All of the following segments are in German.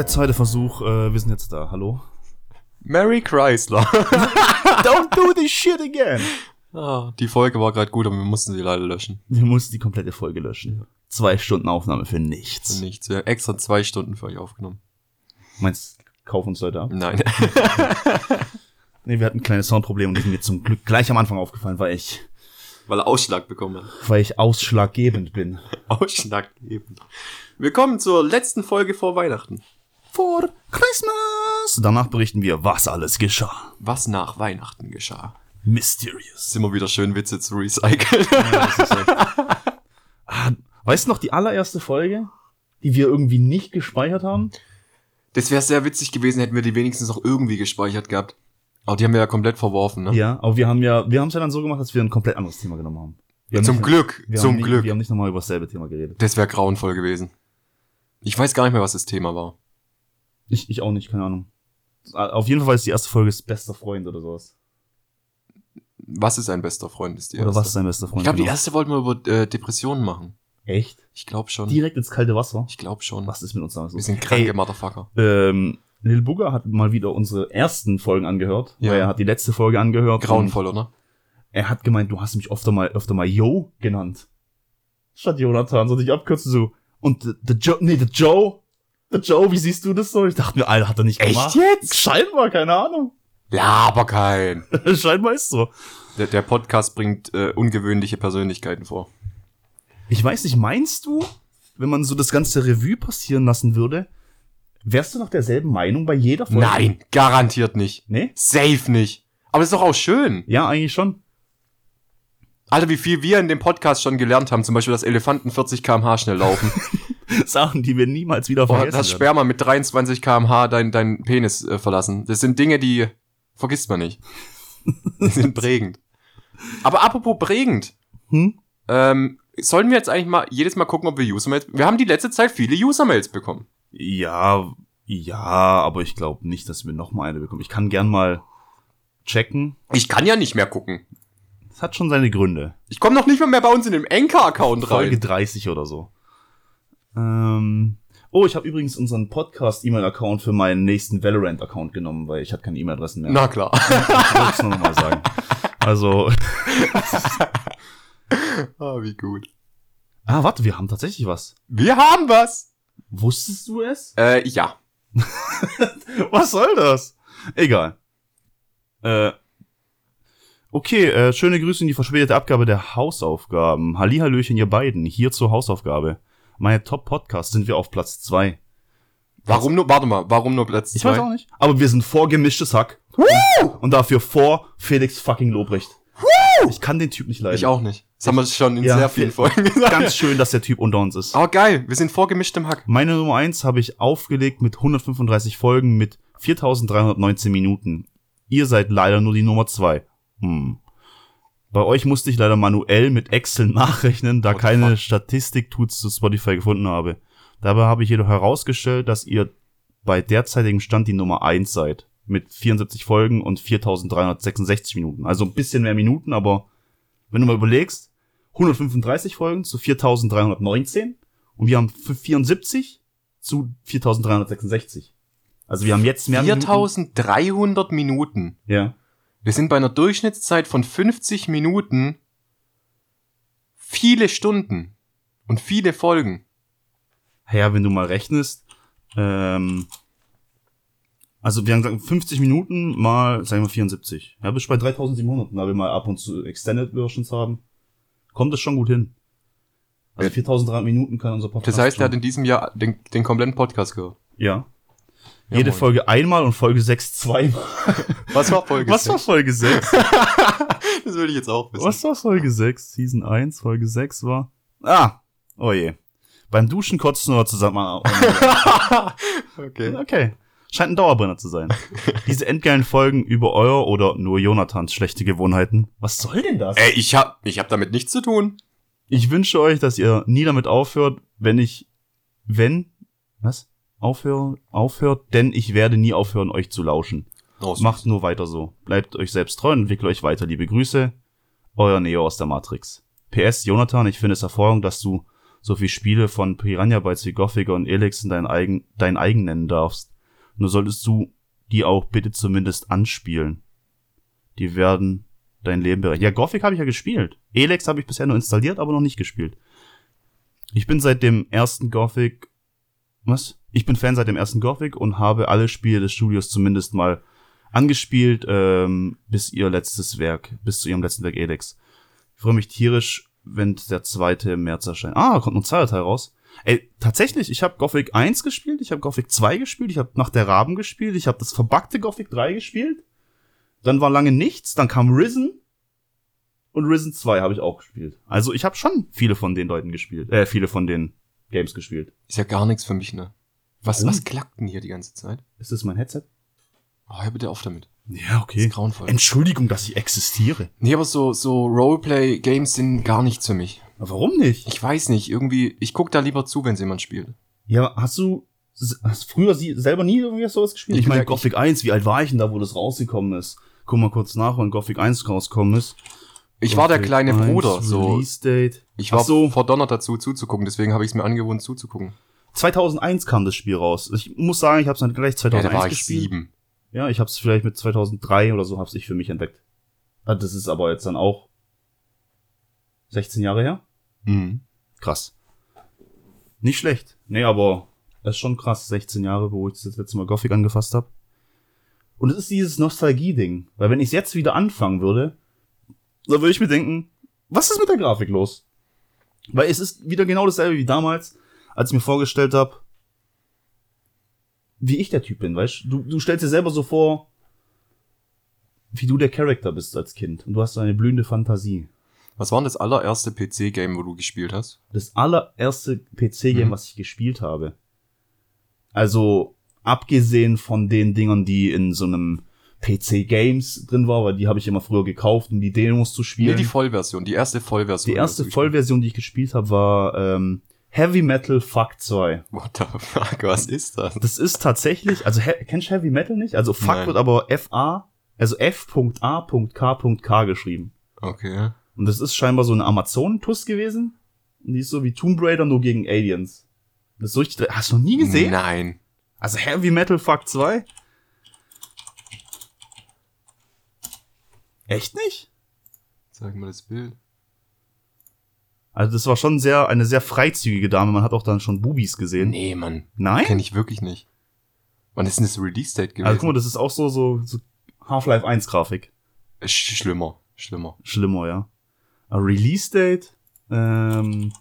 der zweite Versuch. Äh, wir sind jetzt da. Hallo? Mary Chrysler. Don't do this shit again. ah, die Folge war gerade gut, aber wir mussten sie leider löschen. Wir mussten die komplette Folge löschen. Zwei Stunden Aufnahme für nichts. Nichts. Wir haben extra zwei Stunden für euch aufgenommen. Meinst kauf uns Leute ab? Nein. Nee, wir hatten ein kleines Soundproblem und die sind mir zum Glück gleich am Anfang aufgefallen, weil ich, Weil er Ausschlag bekommen hat. weil ich ausschlaggebend bin. Ausschlag geben. Willkommen zur letzten Folge vor Weihnachten. For Christmas! Danach berichten wir, was alles geschah. Was nach Weihnachten geschah. Mysterious. Ist immer wieder schön, Witze zu recyceln. ist echt. ah, weißt du noch die allererste Folge, die wir irgendwie nicht gespeichert haben? Das wäre sehr witzig gewesen, hätten wir die wenigstens noch irgendwie gespeichert gehabt. Aber die haben wir ja komplett verworfen, ne? Ja, aber wir haben ja, wir haben es ja dann so gemacht, dass wir ein komplett anderes Thema genommen haben. Haben Zum nicht, Glück, zum nicht, Glück. Wir haben nicht nochmal über dasselbe Thema geredet. Das wäre grauenvoll gewesen. Ich weiß gar nicht mehr, was das Thema war. Ich, ich auch nicht, keine Ahnung. Auf jeden Fall es die erste Folge ist bester Freund oder sowas. Was ist ein bester Freund? Ist die Oder erste. was ist dein bester Freund? Ich glaube, die genau? erste wollten wir über äh, Depressionen machen. Echt? Ich glaube schon. Direkt ins kalte Wasser? Ich glaube schon. Was ist mit uns damals Wir los? sind kranke Ey, Motherfucker. ähm, Lil Booger hat mal wieder unsere ersten Folgen angehört. Ja. Weil er hat die letzte Folge angehört. Grauenvoll, oder? Er hat gemeint, du hast mich öfter mal, öfter mal Yo genannt. Statt Jonathan, so dich abkürzen so. Und the, the Joe, nee, the Joe. Joe, wie siehst du das so? Ich dachte mir, Alter, hat er nicht Echt gemacht. jetzt? Scheinbar, keine Ahnung. Laber kein. Scheinbar ist so. Der, der Podcast bringt äh, ungewöhnliche Persönlichkeiten vor. Ich weiß nicht, meinst du, wenn man so das ganze Revue passieren lassen würde, wärst du noch derselben Meinung bei jeder Folge? Nein, garantiert nicht. Nee? Safe nicht. Aber ist doch auch schön. Ja, eigentlich schon. Alter, wie viel wir in dem Podcast schon gelernt haben. Zum Beispiel, dass Elefanten 40 kmh schnell laufen. Sachen, die wir niemals wieder vergessen das werden. Sperma mit 23 kmh dein, dein Penis äh, verlassen. Das sind Dinge, die vergisst man nicht. Die sind prägend. Aber apropos prägend. Hm? Ähm, sollen wir jetzt eigentlich mal jedes Mal gucken, ob wir User-Mails... Wir haben die letzte Zeit viele User-Mails bekommen. Ja, ja, aber ich glaube nicht, dass wir noch mal eine bekommen. Ich kann gern mal checken. Ich kann ja nicht mehr gucken. Das hat schon seine Gründe. Ich komme noch nicht mal mehr bei uns in dem Anchor-Account Folge rein. 30 oder so. Ähm, oh, ich habe übrigens unseren Podcast-E-Mail-Account für meinen nächsten Valorant-Account genommen, weil ich hatte keine E-Mail-Adressen mehr. Na klar. Ich wollte es nur noch mal sagen. Also, ah, wie gut. ah, warte, wir haben tatsächlich was. Wir haben was. Wusstest du es? Äh, ja. Was soll das? Egal. Äh, okay, äh, schöne Grüße in die verspätete Abgabe der Hausaufgaben. Hallihallöchen, ihr beiden. Hier zur Hausaufgabe. Meine Top-Podcasts sind wir auf Platz zwei. Warum nur, warte mal, warum nur Platz Ich zwei? weiß auch nicht. Aber wir sind vor gemischtes Hack. Und dafür vor Felix fucking Lobrecht. Ich kann den Typ nicht leiden. Ich auch nicht. Das haben wir schon in Ja, sehr vielen viel- Folgen gesagt. Ganz schön, dass der Typ unter uns ist. Aber geil, wir sind vorgemischt im Hack. Meine Nummer eins habe ich aufgelegt mit 135 Folgen mit 4319 Minuten. Ihr seid leider nur die Nummer zwei. Hm. Bei euch musste ich leider manuell mit Excel nachrechnen, da What keine? Statistik-Tools zu Spotify gefunden habe. Dabei habe ich jedoch herausgestellt, dass ihr bei derzeitigem Stand die Nummer eins seid. Mit 74 Folgen und 4366 Minuten. Also ein bisschen mehr Minuten, aber wenn du mal überlegst, 135 Folgen zu 4319 und wir haben 74 zu 4366. Also wir haben jetzt mehr Minuten. 4300 Minuten. Ja. Wir sind bei einer Durchschnittszeit von 50 Minuten viele Stunden und viele Folgen. Ja, wenn du mal rechnest, ähm, also wir haben gesagt 50 Minuten mal, sagen wir 74. Ja, bist bei 3700, da wir mal ab und zu Extended Versions haben. Kommt das schon gut hin. Also Ja. 4300 Minuten kann unser Podcast Das heißt, er hat in diesem Jahr den, den kompletten Podcast gehört. Ja. Ja, Jede moin. Folge einmal und Folge 6 zweimal. Was war Folge Was war Folge 6? Das will ich jetzt auch wissen. Was war Folge 6? Season 1, Folge 6 war. Ah! Oh je. Beim Duschen kotzen oder zusammen. okay. Okay. Scheint ein Dauerbrenner zu sein. Diese endgeilen Folgen über euer oder nur Jonathans schlechte Gewohnheiten. Was soll denn das? Ey, ich hab, ich hab damit nichts zu tun. Ich wünsche euch, dass ihr nie damit aufhört, wenn ich, wenn, was? Aufhören, aufhört, denn ich werde nie aufhören, euch zu lauschen. Oh, Macht nur weiter so. Bleibt euch selbst treu und entwickelt euch weiter. Liebe Grüße. Euer Neo aus der Matrix. PS, Jonathan, ich finde es Erfahrung, dass du so viel Spiele von Piranha Bytes wie Gothic und Elix in dein eigen, dein eigen nennen darfst. Nur solltest du die auch bitte zumindest anspielen. Die werden dein Leben bereichern. Ja, Gothic habe ich ja gespielt. Elex habe ich bisher nur installiert, aber noch nicht gespielt. Ich bin seit dem ersten Gothic. Was? Ich bin Fan seit dem ersten Gothic und habe alle Spiele des Studios zumindest mal angespielt, ähm, bis ihr letztes Werk, bis zu ihrem letzten Werk Elex. Ich freue mich tierisch, wenn der zweite im März erscheint. Ah, kommt noch ein zweiter Teil raus. Ey, tatsächlich, ich habe Gothic 1 gespielt, ich habe Gothic 2 gespielt, ich habe nach der Raben gespielt, ich habe das verbackte Gothic 3 gespielt. Dann war lange nichts, dann kam Risen und Risen 2 habe ich auch gespielt. Also ich habe schon viele von den Leuten gespielt, äh, viele von den Games gespielt. Ist ja gar nichts für mich, ne? Was, was klackt denn hier die ganze Zeit? Ist das mein Headset? Oh, hör bitte auf damit. Ja, okay. ist grauenvoll. Entschuldigung, dass ich existiere. Nee, aber so, so Roleplay-Games sind gar nichts für mich. Aber warum nicht? Ich weiß nicht, irgendwie, ich guck da lieber zu, wenn jemand spielt. Ja, hast du hast früher sie selber nie irgendwie sowas gespielt? Ich Ich meine, Gothic 1, wie alt war ich denn da, wo das rausgekommen ist? Guck mal kurz nach, wann Gothic 1 rausgekommen ist. Ich war der kleine 1, Bruder, so. Date. Ich war so, verdonnert dazu zuzugucken, deswegen habe ich es mir angewohnt zuzugucken. 2001 kam das Spiel raus. Ich muss sagen, ich habe es dann gleich Ja, 2001 da war ich gespielt. sieben. Ja, ich habe es vielleicht mit 2003 oder so hab's ich für mich entdeckt. Ah, Das ist aber jetzt dann auch 16 Jahre her. Mhm. Krass. Nicht schlecht. Nee, aber es ist schon krass, 16 Jahre, wo ich das letzte Mal Gothic angefasst habe. Und es ist dieses Nostalgie-Ding. Weil wenn ich es jetzt wieder anfangen würde, dann würde ich mir denken, was ist mit der Grafik los? Weil es ist wieder genau dasselbe wie damals, als ich mir vorgestellt habe, wie ich der Typ bin, weißt du? Du stellst dir selber so vor, wie du der Charakter bist als Kind. Und du hast eine blühende Fantasie. Was war denn das allererste PC-Game, wo du gespielt hast? das allererste PC-Game, Mhm. was ich gespielt habe. Also, abgesehen von den Dingern, die in so einem PC-Games drin war, weil die habe ich immer früher gekauft, um die Demos zu Nee, spielen. die Vollversion, die erste Vollversion. die erste Vollversion, die ich gespielt habe, war ähm, Heavy Metal Fuck 2. gespielt. What the fuck, was ist das? Das ist tatsächlich, also he kennst du Heavy Metal nicht? Also Fuck Nein. wird aber FA, also F.A.K.K geschrieben. Okay. Und das ist scheinbar so eine Amazon-Tuss gewesen. Und die ist so wie Tomb Raider, nur gegen Aliens. Das ist so richtig, hast du noch nie gesehen? Nein. Also Heavy Metal Fuck 2? Echt nicht? Sag mal das Bild. Also das war schon sehr, eine sehr freizügige Dame. Man hat auch dann schon Bubis gesehen. Nee, Mann. Nein? Kenn ich wirklich nicht. Wann ist denn das Release-Date gewesen? Also guck mal, das ist auch so, so, so Half-Life 1 Grafik. Sch schlimmer. Schlimmer. Schlimmer, ja. Aber Release Date, ähm,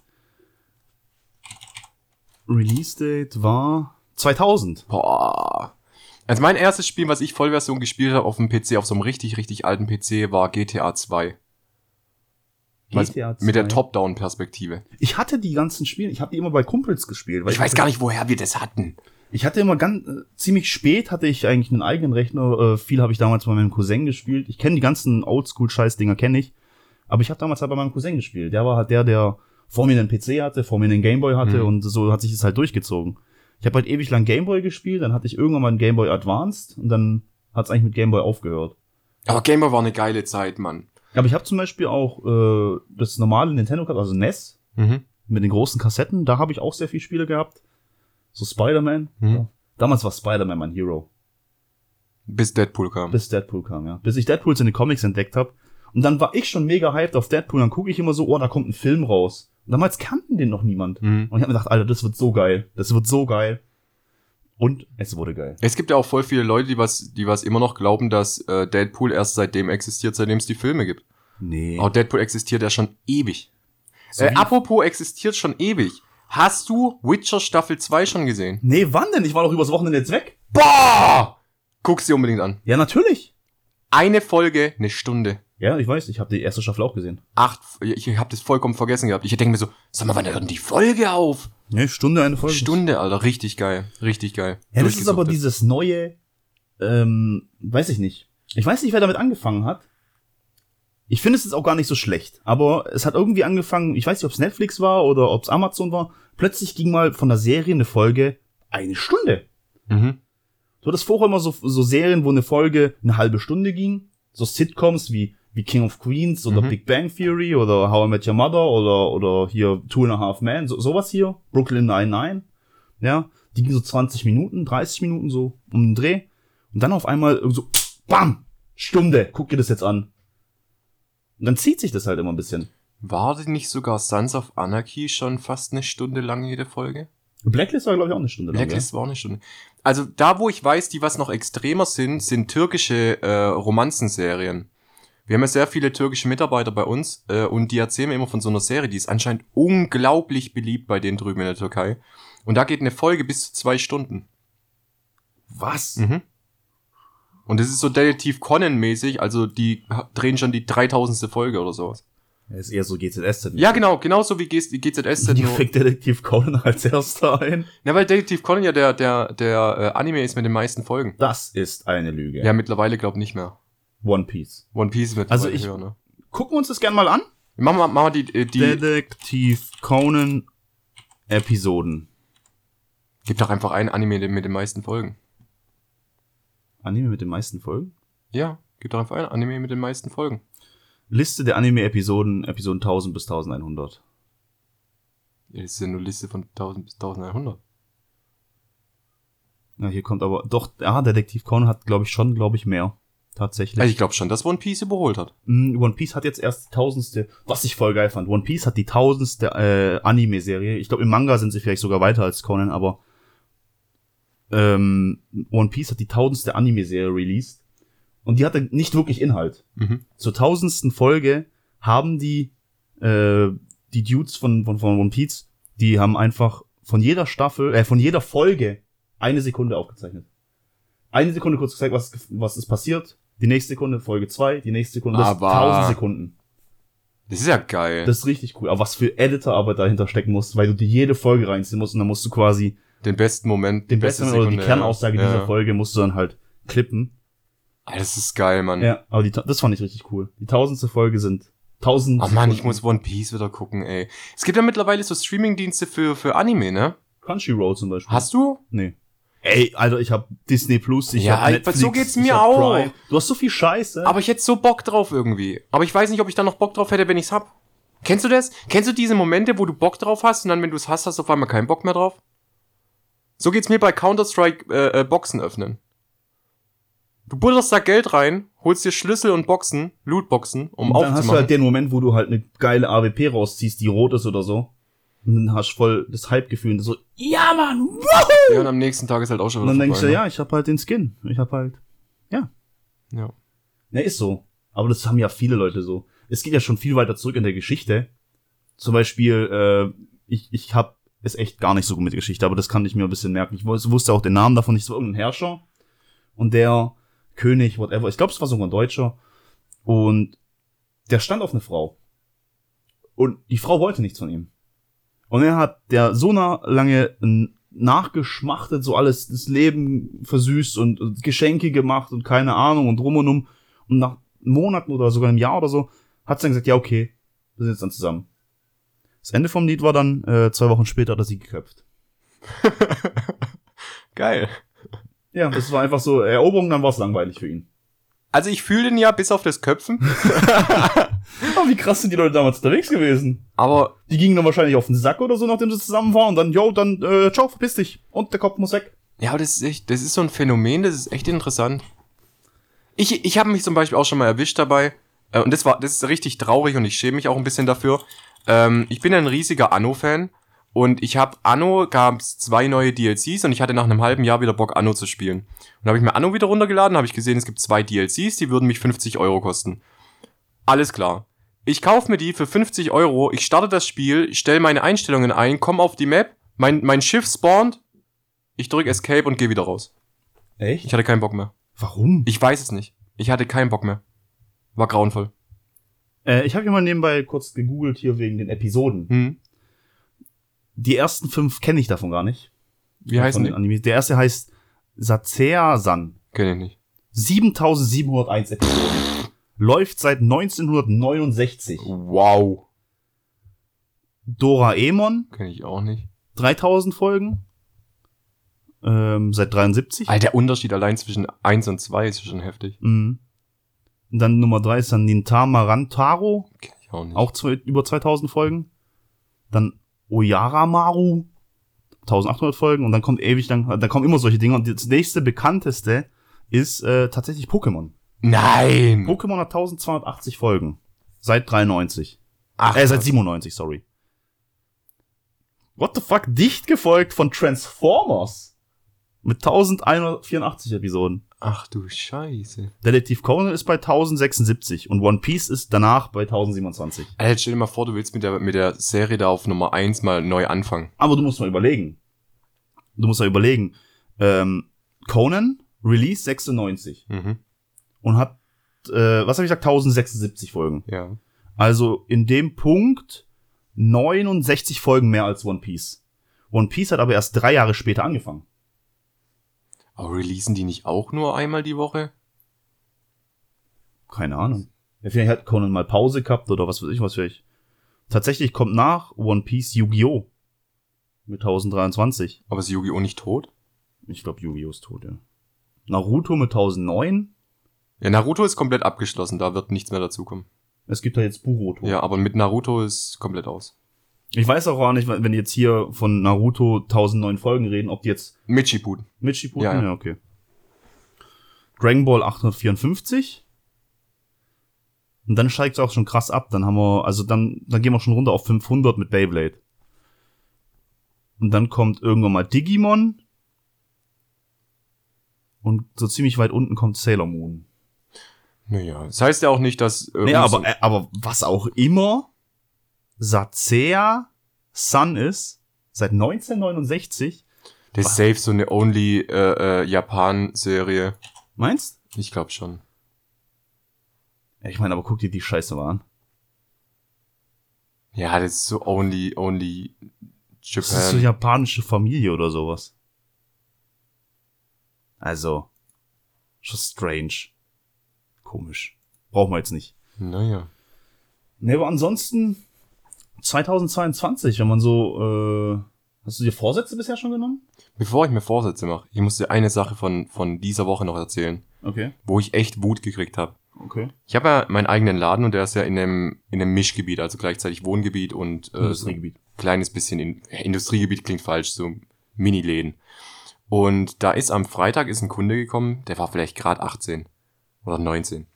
Release Date war 2000. Boah. Also mein erstes Spiel, was ich Vollversion gespielt habe auf dem PC, auf so einem richtig, richtig alten PC, war GTA 2. GTA 2. Mit der Top-Down-Perspektive. Ich hatte die ganzen Spiele, ich habe die immer bei Kumpels gespielt. weil Ich weiß gar nicht, woher wir das hatten. Ich hatte immer ganz äh, ziemlich spät hatte ich eigentlich einen eigenen Rechner. Äh, viel habe ich damals bei meinem Cousin gespielt. Ich kenne die ganzen Oldschool-Scheiß-Dinger kenne ich, aber ich habe damals halt bei meinem Cousin gespielt. Der war halt der, der vor mir einen PC hatte, vor mir einen Gameboy hatte Mhm. und so hat sich das halt durchgezogen. Ich habe halt ewig lang Gameboy gespielt, dann hatte ich irgendwann mal einen Gameboy Advanced und dann hat es eigentlich mit Gameboy aufgehört. Aber Gamer war eine geile Zeit, Mann. Aber ich habe zum Beispiel auch äh, das normale Nintendo gehabt, also NES Mhm. mit den großen Kassetten. Da habe ich auch sehr viele Spiele gehabt. So Spider-Man. Mhm. Ja. Damals war Spider-Man mein Hero. Bis Deadpool kam. Bis Deadpool kam, ja. Bis ich Deadpool in den Comics entdeckt habe. Und dann war ich schon mega hyped auf Deadpool. Dann gucke ich immer so, oh, da kommt ein Film raus. Und damals kannten den noch niemand. Mhm. Und ich habe mir gedacht, Alter, das wird so geil. Das wird so geil. Und es wurde geil. Es gibt ja auch voll viele Leute, die was, die was immer noch glauben, dass äh, Deadpool erst seitdem existiert, seitdem es die Filme gibt. Nee. Aber Deadpool existiert ja schon ewig. So äh, apropos existiert schon ewig. Hast du Witcher Staffel 2 schon gesehen? nee, wann denn? Ich war doch übers Wochenende jetzt weg. Boah! Guck's dir unbedingt an. Ja, natürlich. Eine Folge, eine Stunde. Ja, ich weiß. Ich habe die erste Staffel auch gesehen. Acht, ich habe das vollkommen vergessen gehabt. Ich denke mir so, sag mal, wann hört denn die Folge auf? Nee, Stunde, eine Folge. Stunde, Alter, richtig geil, richtig geil. Ja, das ist aber dieses neue, ähm, weiß ich nicht. Ich weiß nicht, wer damit angefangen hat. Ich finde es jetzt auch gar nicht so schlecht, aber es hat irgendwie angefangen, ich weiß nicht, ob es Netflix war oder ob es Amazon war, plötzlich ging mal von der Serie eine Folge eine Stunde. Mhm. Du hattest vorher immer so, so Serien, wo eine Folge eine halbe Stunde ging, so Sitcoms wie wie King of Queens oder Mhm. Big Bang Theory oder How I Met Your Mother oder, oder hier Two and a Half Men, so, sowas hier, Brooklyn Nine-Nine, ja, die ging so 20 Minuten, 30 Minuten so um den Dreh und dann auf einmal so, bam, Stunde, guck dir das jetzt an. Und dann zieht sich das halt immer ein bisschen. War denn nicht sogar Sons of Anarchy schon fast eine Stunde lang jede Folge? Blacklist war, glaube ich, auch eine Stunde lang. Blacklist war auch eine Stunde. Also da, wo ich weiß, die was noch extremer sind, sind türkische äh, Romanzenserien. Wir haben ja sehr viele türkische Mitarbeiter bei uns äh, und die erzählen mir immer von so einer Serie, die ist anscheinend unglaublich beliebt bei denen drüben in der Türkei. Und da geht eine Folge bis zu zwei Stunden. Was? Mhm. Und das ist so Detektiv Conan-mäßig, also die drehen schon die 3000. Folge oder sowas. Das ist eher so GZS. Ja, genau, genauso wie GZSZ. Die fängt Detektiv Conan als erster ein. ja, weil Detektiv Conan ja der, der, der äh, Anime ist mit den meisten Folgen. Das ist eine Lüge. Ja, mittlerweile glaub nicht mehr. One Piece. One Piece mit Also ich- höher, ne? Gucken wir uns das gerne mal an. Machen wir, machen wir die, äh, die Detektiv Conan Episoden. gibt doch einfach ein Anime mit den meisten Folgen. Anime mit den meisten Folgen? Ja, gibt doch einfach ein Anime mit den meisten Folgen. Liste der Anime-Episoden, Episoden 1000 bis 1100. Ja, das ist ja nur Liste von 1000 bis 1100. Ja, hier kommt aber, doch, ah, Detektiv Conan hat, glaube ich, schon, glaube ich, mehr. Tatsächlich. Also ich glaube schon, dass One Piece überholt hat. Mm, One Piece hat jetzt erst die tausendste, was ich voll geil fand. One Piece hat die tausendste äh, Anime-Serie. Ich glaube, im Manga sind sie vielleicht sogar weiter als Conan, aber ähm, One Piece hat die tausendste Anime-Serie released. Und die hatte nicht wirklich Inhalt. Mhm. Zur tausendsten Folge haben die äh, die Dudes von, von, von One Piece, die haben einfach von jeder Staffel, äh, von jeder Folge eine Sekunde aufgezeichnet. Eine Sekunde kurz gezeigt, was, was ist passiert. Die nächste Sekunde, Folge zwei, die nächste Sekunde, das Aber- tausend Sekunden. Das ist ja geil. Das ist richtig cool. Aber was für Editorarbeit dahinter stecken muss, weil du dir jede Folge reinziehen musst und dann musst du quasi den besten Moment, den die beste besten oder die Sekunde, Kernaussage ja. dieser Folge musst du dann halt klippen. Ah, das ist geil, Mann. Ja, aber die, das fand ich richtig cool. Die tausendste Folge sind tausend. Oh Mann, ich Sekunden. muss One Piece wieder gucken, ey. Es gibt ja mittlerweile so Streamingdienste für, für Anime, ne? Crunchyroll zum Beispiel. Hast du? Nee. Ey, Alter, ich hab Disney Plus, ich Ja, hab Netflix, so geht's mir auch. Prime. Du hast so viel Scheiße. Aber ich hätte so Bock drauf irgendwie. Aber ich weiß nicht, ob ich da noch Bock drauf hätte, wenn ich's hab. Kennst du das? Kennst du diese Momente, wo du Bock drauf hast und dann, wenn du es hast, hast du auf einmal keinen Bock mehr drauf? So geht's mir bei Counter-Strike äh, äh, Boxen öffnen. Du butterst da Geld rein, holst dir Schlüssel und Boxen, Lootboxen, um und dann hast du aufzumachen. halt den Moment, wo du halt eine geile AWP rausziehst, die rot ist oder so. Und dann hast du voll das Hype-Gefühl und so, ja, Mann, woohoo! ja, und am nächsten Tag ist halt auch schon Und wieder dann denkst du, ne? ja, ich hab halt den Skin. Ich hab halt, ne? Ja. ja, ist so. Aber das haben ja viele Leute so. Es geht ja schon viel weiter zurück in der Geschichte. Zum Beispiel, äh, ich, ich hab es echt gar nicht so gut mit Geschichte, aber das kann ich mir ein bisschen merken. Ich wus- wusste auch den Namen davon nicht, so irgendein Herrscher. Und der König, whatever, ich glaube, es war sogar ein Deutscher. Und der stand auf eine Frau. Und die Frau wollte nichts von ihm. Und er hat der so lange nachgeschmachtet, so alles das Leben versüßt und, und Geschenke gemacht und keine Ahnung und rum und um. Und nach Monaten oder sogar einem Jahr oder so hat sie dann gesagt, ja, okay, wir sind jetzt dann zusammen. Das Ende vom Lied war dann, äh, zwei Wochen später hat er sie geköpft. Geil. Ja, das war einfach so Eroberung, dann war es langweilig für ihn. Also ich fühle den ja bis auf das Köpfen, Aber wie krass sind die Leute damals unterwegs gewesen? aber Die gingen dann wahrscheinlich auf den Sack oder so, nachdem sie zusammen waren und dann, yo, dann, äh, ciao, verpiss dich. Und der Kopf muss weg. Ja, aber das ist echt, das ist so ein Phänomen, das ist echt interessant. Ich, ich habe mich zum Beispiel auch schon mal erwischt dabei, äh, und das war, das ist richtig traurig und ich schäme mich auch ein bisschen dafür. Ähm, ich bin ein riesiger Anno-Fan und ich habe Anno, gab's zwei neue DLCs und ich hatte nach einem halben Jahr wieder Bock, Anno zu spielen. Und habe ich mir Anno wieder runtergeladen, habe ich gesehen, es gibt zwei DLCs, die würden mich 50 Euro kosten. Alles klar. Ich kaufe mir die für 50 Euro, ich starte das Spiel, stelle meine Einstellungen ein, komme auf die Map, mein, mein Schiff spawnt, ich drücke Escape und gehe wieder raus. Echt? Ich hatte keinen Bock mehr. Warum? Ich weiß es nicht. Ich hatte keinen Bock mehr. War grauenvoll. Äh, ich habe hier mal nebenbei kurz gegoogelt hier wegen den Episoden. Hm. Die ersten fünf kenne ich davon gar nicht. Wie heißen die? den Animes. Der erste heißt Satsea-san. Kenn ich nicht. 7701 Episoden. Läuft seit 1969. Wow. Doraemon, Kenn ich auch nicht. 3000 Folgen. Ähm, seit 73. Alter, der Unterschied allein zwischen 1 und 2 ist schon heftig. Mhm. Und dann Nummer drei ist dann Nintama Rantaro, Kenn ich auch nicht. auch zwei, über 2000 Folgen. Dann Oyaramaru, 1800 Folgen. Und dann kommt ewig lang, dann kommen immer solche Dinge. Und das nächste bekannteste ist äh, tatsächlich Pokémon. Nein! Pokémon hat 1280 Folgen. Seit 93. Ach, Äh, seit 97, sorry. What the fuck? Dicht gefolgt von Transformers. Mit 1184 Episoden. ach du Scheiße. Detektiv Conan ist bei 1076 und One Piece ist danach bei 1027. Alter, stell dir mal vor, du willst mit der, mit der Serie da auf Nummer 1 mal neu anfangen. Aber du musst mal überlegen. Du musst mal überlegen. Ähm, Conan, Release 96 Mhm. und hat, äh, was habe ich gesagt, 1076 Folgen. Ja. Also in dem Punkt 69 Folgen mehr als One Piece. One Piece hat aber erst drei Jahre später angefangen. Aber releasen die nicht auch nur einmal die Woche? Keine Ahnung. Vielleicht hat Conan mal Pause gehabt oder was weiß ich was vielleicht. Tatsächlich kommt nach One Piece Yu-Gi-Oh! mit 1023. Aber ist Yu-Gi-Oh! nicht tot? Ich glaube, Yu-Gi-Oh! ist tot, ja. Naruto mit 1009. Ja, Naruto ist komplett abgeschlossen, da wird nichts mehr dazukommen. Es gibt da jetzt Buroto. Ja, aber mit Naruto ist komplett aus. Ich weiß auch gar nicht, wenn die jetzt hier von Naruto 1009 Folgen reden, ob die jetzt mit Shippuden, Ja, ja, ja. okay. Dragon Ball 854. Und dann steigt es auch schon krass ab. Dann haben wir, also dann, dann gehen wir schon runter auf 500 mit Beyblade. Und dann kommt irgendwann mal Digimon. Und so ziemlich weit unten kommt Sailor Moon. Naja, das heißt ja auch nicht, dass... Äh, umso- aber, äh, aber was auch immer Satsea Sun ist, seit 1969, Das ist safe so eine Only äh, äh, Japan-Serie. meinst? Ich glaube schon. Ja, ich meine, aber guck dir die Scheiße mal an. Ja, das ist so Only, Only Das ist so Japan. japanische Familie oder sowas. Also, schon strange. Komisch. Brauchen wir jetzt nicht. Naja. Ne, aber ansonsten 2022, wenn man so, äh, hast du dir Vorsätze bisher schon genommen? Bevor ich mir Vorsätze mache, ich muss dir eine Sache von, von dieser Woche noch erzählen, Okay, wo ich echt Wut gekriegt habe. okay. Ich habe ja meinen eigenen Laden und der ist ja in einem, in einem Mischgebiet, also gleichzeitig Wohngebiet und äh, so ein Industriegebiet. kleines bisschen in, Industriegebiet klingt falsch, so Mini-Läden. Und da ist am Freitag ist ein Kunde gekommen, der war vielleicht gerade 18 oder 19.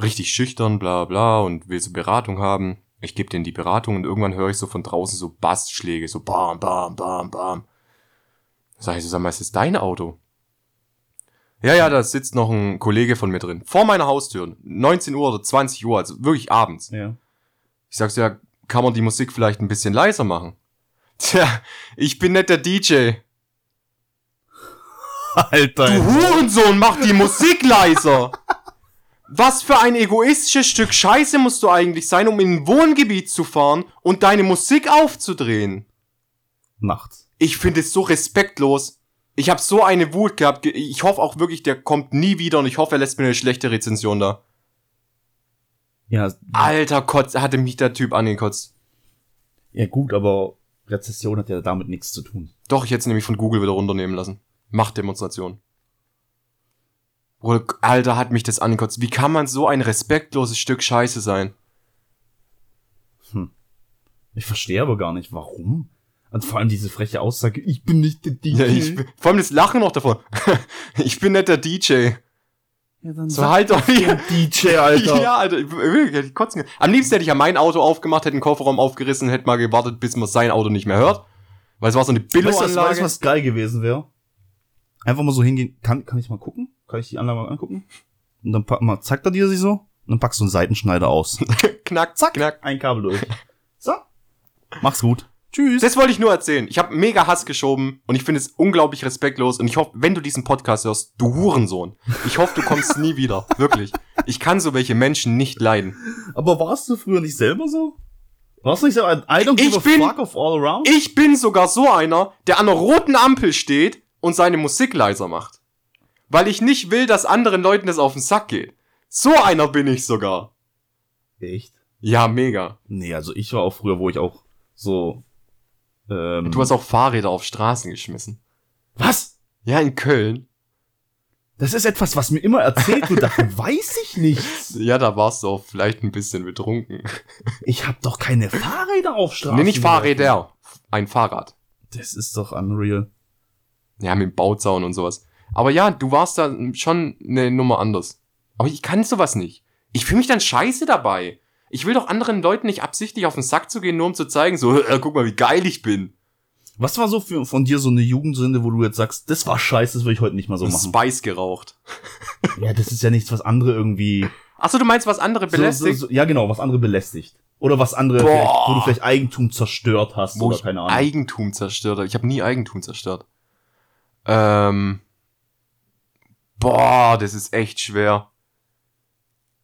Richtig schüchtern, bla bla und will so Beratung haben. Ich gebe denen die Beratung und irgendwann höre ich so von draußen so Bassschläge, so bam, bam, bam, bam. Sag ich so, sag mal, ist das dein Auto? Ja, ja, da sitzt noch ein Kollege von mir drin. Vor meiner Haustür. 19 Uhr oder 20 Uhr, also wirklich abends. Ja. Ich sag so, ja, kann man die Musik vielleicht ein bisschen leiser machen? Tja, ich bin nicht der DJ. Alter. Du Hurensohn, mach die Musik leiser! Was für ein egoistisches Stück Scheiße musst du eigentlich sein, um in ein Wohngebiet zu fahren und deine Musik aufzudrehen? Nachts. Ich finde es so respektlos. Ich habe so eine Wut gehabt. Ge- Ich hoffe auch wirklich, der kommt nie wieder und ich hoffe, er lässt mir eine schlechte Rezension da. Ja, Alter Kotz, hatte mich der Typ angekotzt. ja gut, aber Rezession hat ja damit nichts zu tun. Doch, ich hätte es nämlich von Google wieder runternehmen lassen. Machtdemonstration. Alter, hat mich das angekotzt. Wie kann man so ein respektloses Stück Scheiße sein? Ich verstehe aber gar nicht, warum. Und vor allem diese freche Aussage, ich bin nicht der DJ. Ja, ich, bin- vor allem das Lachen noch davon. ich bin nicht der DJ. Ja, dann So halt doch den DJ, Alter. Ja, Alter, ich, ich, ich, kotzen. Am liebsten hätte ich ja mein Auto aufgemacht, hätte den Kofferraum aufgerissen, hätte mal gewartet, bis man sein Auto nicht mehr hört. Weil es war so eine was, weißt, du, was geil gewesen wäre? Einfach mal so hingehen. Kann, kann ich mal gucken? Kann ich die Anlage mal angucken? Und dann pack, mal, zeigt er dir sie so? Und dann packst du einen Seitenschneider aus. knack, zack, knack. Ein Kabel durch. So. Mach's gut. Tschüss. Das wollte ich nur erzählen. Ich habe mega Hass geschoben und ich finde es unglaublich respektlos und ich hoffe, wenn du diesen Podcast hörst, du Hurensohn, ich hoffe, du kommst nie wieder. Wirklich. Ich kann so welche Menschen nicht leiden. Aber warst du früher nicht selber so? Warst du nicht so ein I don't give Ich a bin- fuck of all around? Ich bin sogar so einer, der an einer roten Ampel steht und seine Musik leiser macht. Weil ich nicht will, dass anderen Leuten das auf den Sack geht. So einer bin ich sogar. Echt? Ja, mega. Nee, also ich war auch früher, wo ich auch so. Ähm, Du hast auch Fahrräder auf Straßen geschmissen. Was? Ja, in Köln. Das ist etwas, was mir immer erzählt wird, davon weiß ich nichts. Ja, da warst du auch vielleicht ein bisschen betrunken. Ich habe doch keine Fahrräder auf Straßen. Nee, nicht Fahrräder. Ein Fahrrad. Das ist doch unreal. Ja, mit dem Bauzaun und sowas. Aber ja, du warst da schon eine Nummer anders. Aber ich kann sowas nicht. Ich fühle mich dann scheiße dabei. Ich will doch anderen Leuten nicht absichtlich auf den Sack zu gehen, nur um zu zeigen, so, äh, guck mal, wie geil ich bin. Was war so für, von dir so eine Jugendsünde, wo du jetzt sagst, das war scheiße, das will ich heute nicht mal so machen? Spice geraucht. Ja, das ist ja nichts, was andere irgendwie. Achso, du meinst, was andere belästigt? So, so, so, ja, genau, was andere belästigt. Oder was andere, wo du vielleicht Eigentum zerstört hast wo oder ich keine Ahnung. Eigentum zerstört habe. Ich habe nie Eigentum zerstört. Ähm, boah, das ist echt schwer.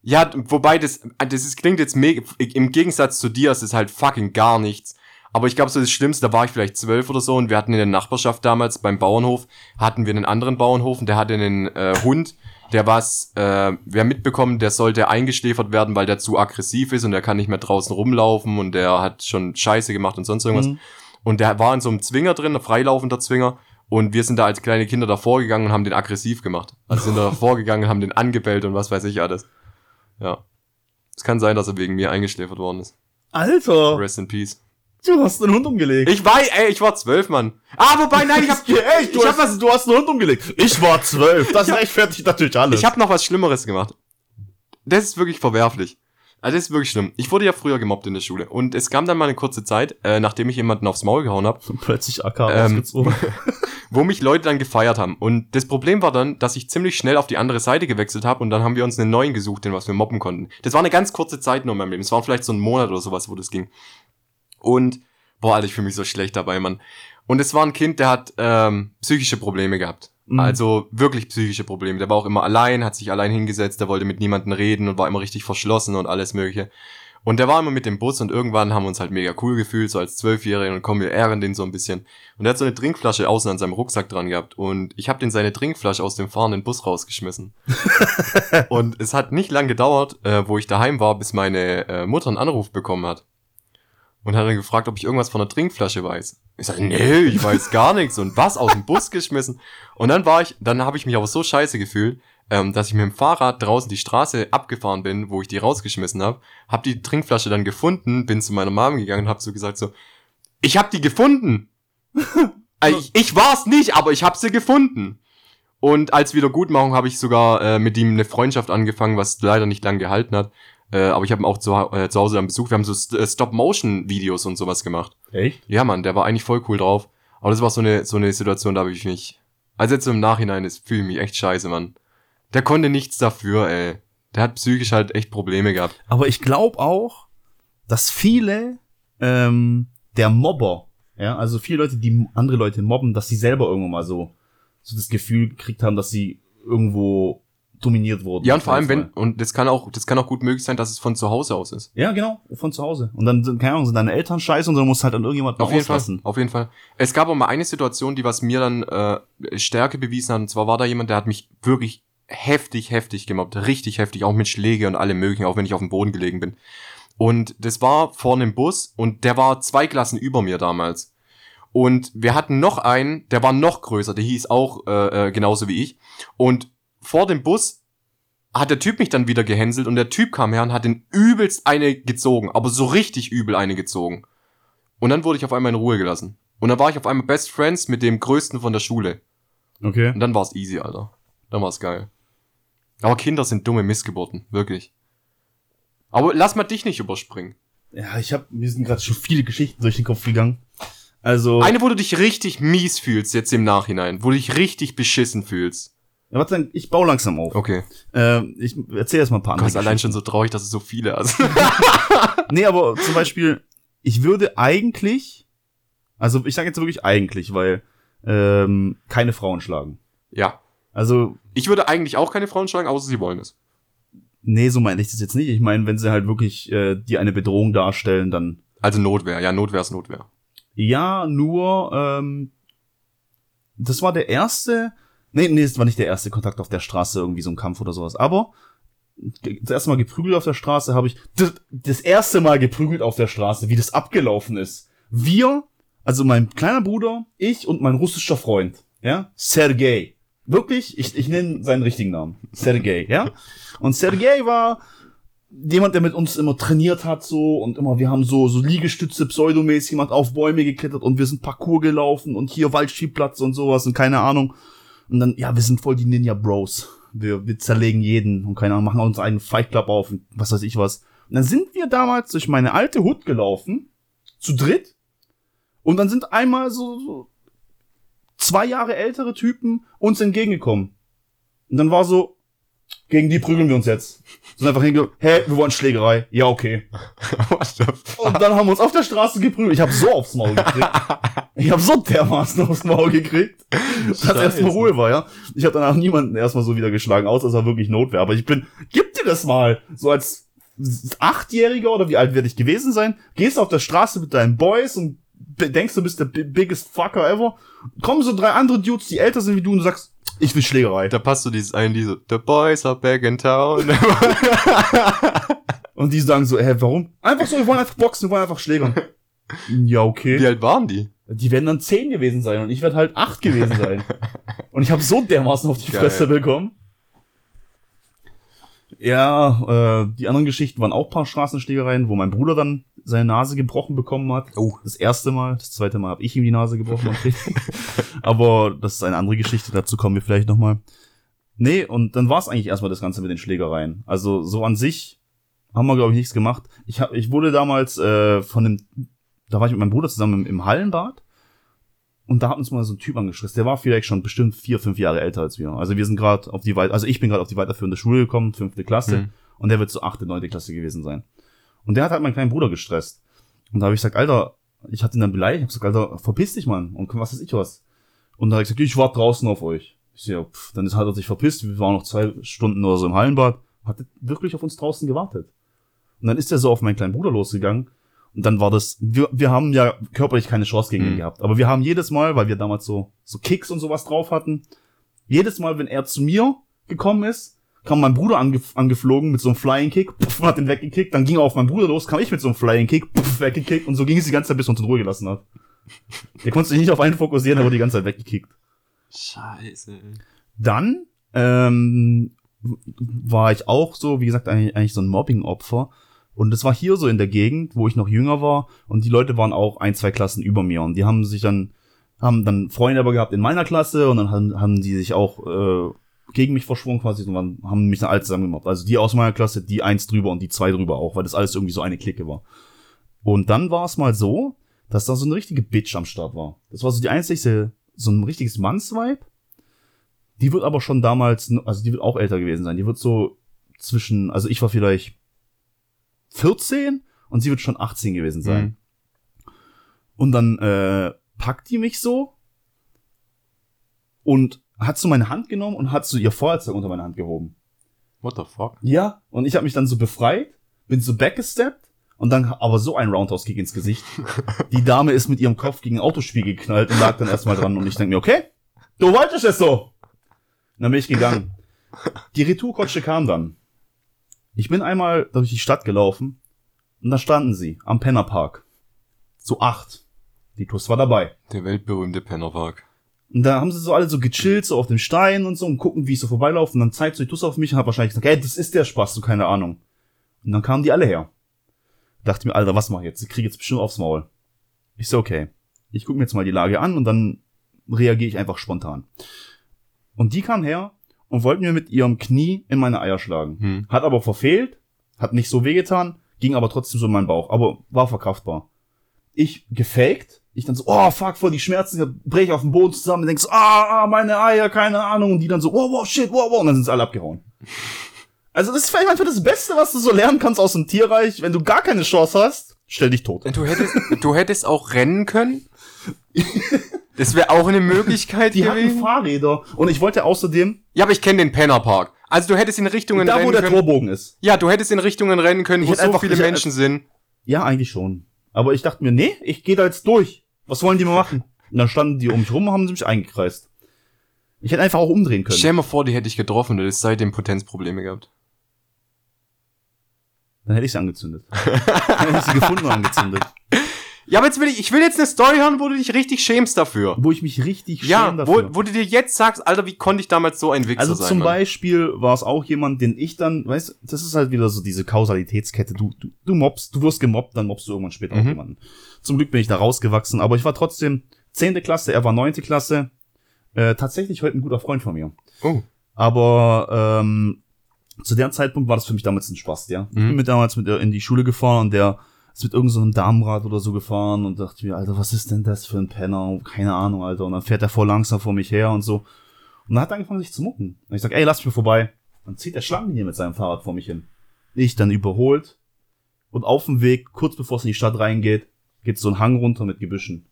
Ja, wobei das, das ist, klingt jetzt mega, im Gegensatz zu dir ist es halt fucking gar nichts. Aber ich glaube, so das Schlimmste, da war ich vielleicht zwölf oder so und wir hatten in der Nachbarschaft damals beim Bauernhof, hatten wir einen anderen Bauernhof und der hatte einen äh, Hund, der was, äh, wir haben mitbekommen, der sollte eingeschläfert werden, weil der zu aggressiv ist und der kann nicht mehr draußen rumlaufen und der hat schon Scheiße gemacht und sonst irgendwas. Mhm. Und der war in so einem Zwinger drin, ein freilaufender Zwinger. Und wir sind da als kleine Kinder davor gegangen und haben den aggressiv gemacht. Also sind da davor gegangen und haben den angebellt und was weiß ich alles. Ja. Es kann sein, dass er wegen mir eingeschläfert worden ist. Alter, Rest in peace. du hast einen Hund umgelegt. Ich war, ey, ich war zwölf, Mann. Ah, wobei, nein, ich hab, Echt, du, ich hast, hab was, du hast einen Hund umgelegt. Ich war zwölf. Das rechtfertigt natürlich alles. ich hab noch was Schlimmeres gemacht. Das ist wirklich verwerflich. Also das ist wirklich schlimm. Ich wurde ja früher gemobbt in der Schule. Und es kam dann mal eine kurze Zeit, äh, nachdem ich jemanden aufs Maul gehauen hab, plötzlich AK Ähm, wo mich Leute dann gefeiert haben. Und das Problem war dann, dass ich ziemlich schnell auf die andere Seite gewechselt habe und dann haben wir uns einen neuen gesucht, den was wir mobben konnten. Das war eine ganz kurze Zeit nur in meinem Leben. Es war vielleicht so ein Monat oder sowas, wo das ging. Und, boah, Alter, ich fühle mich so schlecht dabei, Mann. Und es war ein Kind, der hat ähm, psychische Probleme gehabt. Mhm. Also wirklich psychische Probleme. Der war auch immer allein, hat sich allein hingesetzt, der wollte mit niemandem reden und war immer richtig verschlossen und alles mögliche. Und der war immer mit dem Bus und irgendwann haben wir uns halt mega cool gefühlt, so als Zwölfjährige und kommen wir ehren den so ein bisschen. Und er hat so eine Trinkflasche außen an seinem Rucksack dran gehabt und ich habe den seine Trinkflasche aus dem fahrenden Bus rausgeschmissen. und es hat nicht lang gedauert, äh, wo ich daheim war, bis meine äh, Mutter einen Anruf bekommen hat. Und hat dann gefragt, ob ich irgendwas von der Trinkflasche weiß. Ich sag, nee, ich weiß gar nichts. Und was aus dem Bus geschmissen. Und dann war ich, dann habe ich mich aber so scheiße gefühlt, ähm, dass ich mit dem Fahrrad draußen die Straße abgefahren bin, wo ich die rausgeschmissen habe, hab die Trinkflasche dann gefunden, bin zu meiner Mom gegangen und hab so gesagt so, ich hab die gefunden. Also ich, ich war's nicht, aber ich hab sie gefunden. Und als Wiedergutmachung habe ich sogar äh, mit ihm eine Freundschaft angefangen, was leider nicht lang gehalten hat. Äh, aber ich habe ihn auch zu, äh, zu Hause dann besucht. Wir haben so St- äh, Stop-Motion-Videos und sowas gemacht. Echt? Ja, Mann, der war eigentlich voll cool drauf. Aber das war so eine, so eine Situation, da habe ich mich. Also jetzt im Nachhinein ist fühle ich mich echt scheiße, Mann. Der konnte nichts dafür, ey. Der hat psychisch halt echt Probleme gehabt. Aber ich glaube auch, dass viele ähm, der Mobber, ja, also viele Leute, die andere Leute mobben, dass sie selber irgendwann mal so, so das Gefühl gekriegt haben, dass sie irgendwo dominiert wurden. Ja, und vor allem, wenn, und das kann auch, das kann auch gut möglich sein, dass es von zu Hause aus ist. Ja, genau, von zu Hause. Und dann, sind, keine Ahnung, sind deine Eltern scheiße und dann musst du halt an irgendjemanden Auf jeden Fall, auf jeden Fall. Es gab auch mal eine Situation, die was mir dann äh, Stärke bewiesen hat. Und zwar war da jemand, der hat mich wirklich heftig, heftig gemobbt. Richtig heftig, auch mit Schläge und allem möglichen, auch wenn ich auf dem Boden gelegen bin. Und das war vorne im Bus und der war zwei Klassen über mir damals. Und wir hatten noch einen, der war noch größer, der hieß auch äh, äh, genauso wie ich. Und vor dem Bus hat der Typ mich dann wieder gehänselt und der Typ kam her und hat den übelst eine gezogen, aber so richtig übel eine gezogen. Und dann wurde ich auf einmal in Ruhe gelassen. Und dann war ich auf einmal Best Friends mit dem Größten von der Schule. Okay. Und dann war's easy, Alter. Dann war's geil. Aber Kinder sind dumme Missgeburten, wirklich. Aber lass mal dich nicht überspringen. Ja, ich hab, mir sind gerade schon viele Geschichten durch den Kopf gegangen. Also, Eine, wo du dich richtig mies fühlst jetzt im Nachhinein, wo du dich richtig beschissen fühlst. Ja, warte, ich baue langsam auf. Okay. Ähm, ich erzähle erst mal ein paar Du andere bist allein schon so traurig, dass es so viele hast. Nee, aber zum Beispiel, ich würde eigentlich, also ich sage jetzt wirklich eigentlich, weil ähm, keine Frauen schlagen. ja. Also, Ich würde eigentlich auch keine Frauen schlagen, außer sie wollen es. nee, so meine ich das jetzt nicht. Ich meine, wenn sie halt wirklich äh, die eine Bedrohung darstellen, dann Also Notwehr, ja, Notwehr ist Notwehr. ja, nur ähm, das war der erste, nee, nee, das war nicht der erste Kontakt auf der Straße, irgendwie so ein Kampf oder sowas. Aber das erste Mal geprügelt auf der Straße habe ich, das, das erste Mal geprügelt auf der Straße, wie das abgelaufen ist. Wir, also mein kleiner Bruder, ich und mein russischer Freund, ja, Sergei, Wirklich, ich, ich nenne seinen richtigen Namen. Sergei, ja? Und Sergei war jemand, der mit uns immer trainiert hat, so, und immer, wir haben so, so Liegestütze pseudomäßig gemacht, auf Bäume geklettert und wir sind Parcours gelaufen und hier Waldschiebplatz und sowas und keine Ahnung. Und dann, ja, wir sind voll die Ninja Bros. Wir, wir zerlegen jeden und keine Ahnung, machen uns einen Fight Club auf und was weiß ich was. Und dann sind wir damals durch meine alte Hut gelaufen, zu dritt, und dann sind einmal so, so zwei Jahre ältere Typen uns entgegengekommen. Und dann war so, gegen die prügeln wir uns jetzt. Sind einfach hingegangen, hä, wir wollen Schlägerei. Ja, okay. What the fuck? Und dann haben wir uns auf der Straße geprügelt. Ich habe so aufs Maul gekriegt. Ich habe so dermaßen aufs Maul gekriegt, dass erstmal Ruhe war, ja. Ich habe danach niemanden erstmal so wieder geschlagen, außer es war wirklich Notwehr. Aber ich bin, gib dir das mal, so als Achtjähriger oder wie alt werde ich gewesen sein, gehst auf der Straße mit deinen Boys und denkst, du bist der bi- biggest fucker ever. Kommen so drei andere Dudes, die älter sind wie du und du sagst, ich will Schlägerei. Da passt so dieses ein, diese, the boys are back in town. Und die sagen so, hä, warum? Einfach so, wir wollen einfach boxen, wir wollen einfach schlägern. ja, okay. Wie alt waren die? Die werden dann zehn gewesen sein und ich werde halt acht gewesen sein. und ich habe so dermaßen auf die. Fresse bekommen. Ja, äh, die anderen Geschichten waren auch paar Straßenschlägereien, wo mein Bruder dann seine Nase gebrochen bekommen hat. Oh. Das erste Mal, das zweite Mal habe ich ihm die Nase gebrochen. Aber das ist eine andere Geschichte, dazu kommen wir vielleicht nochmal. Nee, und dann war es eigentlich erstmal das Ganze mit den Schlägereien. Also so an sich haben wir, glaube ich, nichts gemacht. Ich, hab, ich wurde damals äh, von dem, da war ich mit meinem Bruder zusammen im, im Hallenbad und da hat uns mal so ein Typ angestresst. Der war vielleicht schon bestimmt vier, fünf Jahre älter als wir. Also wir sind gerade auf die Weit also ich bin gerade auf die weiterführende Schule gekommen, fünfte Klasse, Mhm. und der wird so achte, neunte Klasse gewesen sein. Und der hat halt meinen kleinen Bruder gestresst. Und da habe ich gesagt, Alter, ich hatte ihn dann beleidigt, ich hab gesagt, Alter, verpiss dich, Mann. Und was weiß ich was. Und da habe ich gesagt, ich warte draußen auf euch. Ich so, ja, pff, dann ist, hat er sich verpisst, wir waren noch zwei Stunden oder so im Hallenbad, hat wirklich auf uns draußen gewartet. Und dann ist er so auf meinen kleinen Bruder losgegangen. Und dann war das, wir, wir haben ja körperlich keine Chance gegen ihn Mhm. gehabt. Aber wir haben jedes Mal, weil wir damals so, so Kicks und sowas drauf hatten, jedes Mal, wenn er zu mir gekommen ist, kam mein Bruder angef angeflogen mit so einem Flying Kick, puff, hat den weggekickt, dann ging er auf meinen Bruder los, kam ich mit so einem Flying Kick, puff, weggekickt und so ging es die ganze Zeit, bis er uns in Ruhe gelassen hat. Der konnte sich nicht auf einen fokussieren, er wurde die ganze Zeit weggekickt. Scheiße. Dann ähm, war ich auch so, wie gesagt, eigentlich, eigentlich so ein Mobbing-Opfer. Und das war hier so in der Gegend, wo ich noch jünger war. Und die Leute waren auch ein, zwei Klassen über mir. Und die haben sich dann, haben dann Freunde aber gehabt in meiner Klasse. Und dann haben, haben die sich auch äh, gegen mich verschwungen quasi und waren, haben mich dann alle zusammen gemobbt. Also die aus meiner Klasse, die eins drüber und die zwei drüber auch, weil das alles irgendwie so eine Clique war. Und dann war es mal so, dass da so eine richtige Bitch am Start war. Das war so die einzigste, so ein richtiges Mannsvibe. Die wird aber schon damals, also die wird auch älter gewesen sein. Die wird so zwischen, also ich war vielleicht 14 und sie wird schon 18 gewesen sein. Mhm. Und dann äh, packt die mich so und hat so meine Hand genommen und hat so ihr Feuerzeug unter meine Hand gehoben. What the fuck? Ja. Und ich habe mich dann so befreit, bin so backgesteppt und dann aber so ein Roundhouse-Kick ins Gesicht. Die Dame ist mit ihrem Kopf gegen ein Autospiegel geknallt und lag dann erstmal dran und ich denke mir, okay, du wolltest es so. Und dann bin ich gegangen. Die Retourkutsche kam dann. Ich bin einmal durch die Stadt gelaufen und da standen sie am Pennerpark. Zu acht. Die Tuss war dabei. Der weltberühmte Pennerpark. Und da haben sie so alle so gechillt, so auf dem Stein und so und gucken, wie ich so vorbeilaufe. Und dann zeigt so die Tuss auf mich und hat wahrscheinlich gesagt, hey, das ist der Spaß, so keine Ahnung. Und dann kamen die alle her. Dachte mir, Alter, was mach ich jetzt? Ich kriege jetzt bestimmt aufs Maul. Ich so, okay. Ich gucke mir jetzt mal die Lage an und dann reagiere ich einfach spontan. Und die kamen her und wollten mir mit ihrem Knie in meine Eier schlagen. Hm. Hat aber verfehlt, hat nicht so wehgetan, ging aber trotzdem so in meinen Bauch, aber war verkraftbar. Ich gefaked, ich dann so, oh fuck, voll die Schmerzen, brech auf den Boden zusammen, denkst, ah, ah, meine Eier, keine Ahnung, und die dann so, wow, wow, shit, wow, wow, und dann sind sie alle abgehauen. Also das ist vielleicht manchmal das Beste, was du so lernen kannst aus dem Tierreich. Wenn du gar keine Chance hast, stell dich tot. Du hättest, du hättest auch rennen können? Das wäre auch eine Möglichkeit Die hatten gewesen. Fahrräder und ich wollte außerdem, Ja, aber ich kenne den Pennerpark. Also du hättest in Richtungen da wo rennen der können. Torbogen ist. Ja, du hättest in Richtungen rennen können, Ich wo hätte so einfach- viele ich hätte- Menschen sind. Ja, eigentlich schon. Aber ich dachte mir, nee, ich gehe da jetzt durch. Was wollen die mir machen? Und dann standen die um mich rum und haben sie mich eingekreist. Ich hätte einfach auch umdrehen können. Stell dir mal vor, die hätte ich getroffen, du hättest seitdem Potenzprobleme gehabt. Dann hätte ich sie angezündet. Dann hätte ich sie gefunden und angezündet. Ja, aber jetzt will ich, ich will jetzt eine Story hören, wo du dich richtig schämst dafür. Wo ich mich richtig Ja, schäme wo, dafür. wo du dir jetzt sagst, Alter, wie konnte ich damals so ein Wichser Also sein? zum Mann? Beispiel war es auch jemand, den ich dann, weißt du, das ist halt wieder so diese Kausalitätskette. Du, du, du mobst, du wirst gemobbt, dann mobst du irgendwann später auch Mhm. jemanden. Zum Glück bin ich da rausgewachsen, aber ich war trotzdem zehnte Klasse, er war neunte Klasse. Äh, tatsächlich heute ein guter Freund von mir. Oh. Aber ähm, zu dem Zeitpunkt war das für mich damals ein Spaß, ja. Ich bin Mhm. mit damals mit in die Schule gefahren und der ist mit irgendeinem so Damenrad oder so gefahren und dachte mir, Alter, was ist denn das für ein Penner? Keine Ahnung, Alter. Und dann fährt er voll langsam vor mich her und so. Und dann hat er angefangen, sich zu mucken. Und ich sag, ey, lass mich vorbei. Dann zieht der Schlangenlinie mit seinem Fahrrad vor mich hin. Ich dann überholt. Und auf dem Weg, kurz bevor es in die Stadt reingeht, geht so ein Hang runter mit Gebüschen.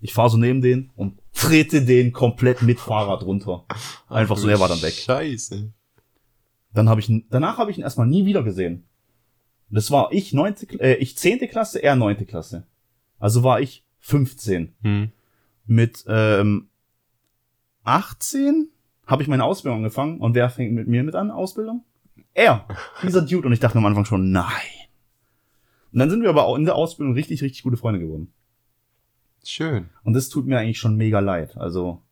Ich fahre so neben den und trete den komplett mit Fahrrad runter. Einfach so, er war dann weg. Scheiße. Dann habe ich danach habe ich ihn erstmal nie wieder gesehen. Das war ich neunte, äh, ich zehnte Klasse, er neunte Klasse. Also war ich 15. Hm. Mit ähm, 18 habe ich meine Ausbildung angefangen und wer fängt mit mir mit an Ausbildung? Er, dieser Dude und ich dachte am Anfang schon, nein. Und dann sind wir aber auch in der Ausbildung richtig, richtig gute Freunde geworden. Schön. Und das tut mir eigentlich schon mega leid. Also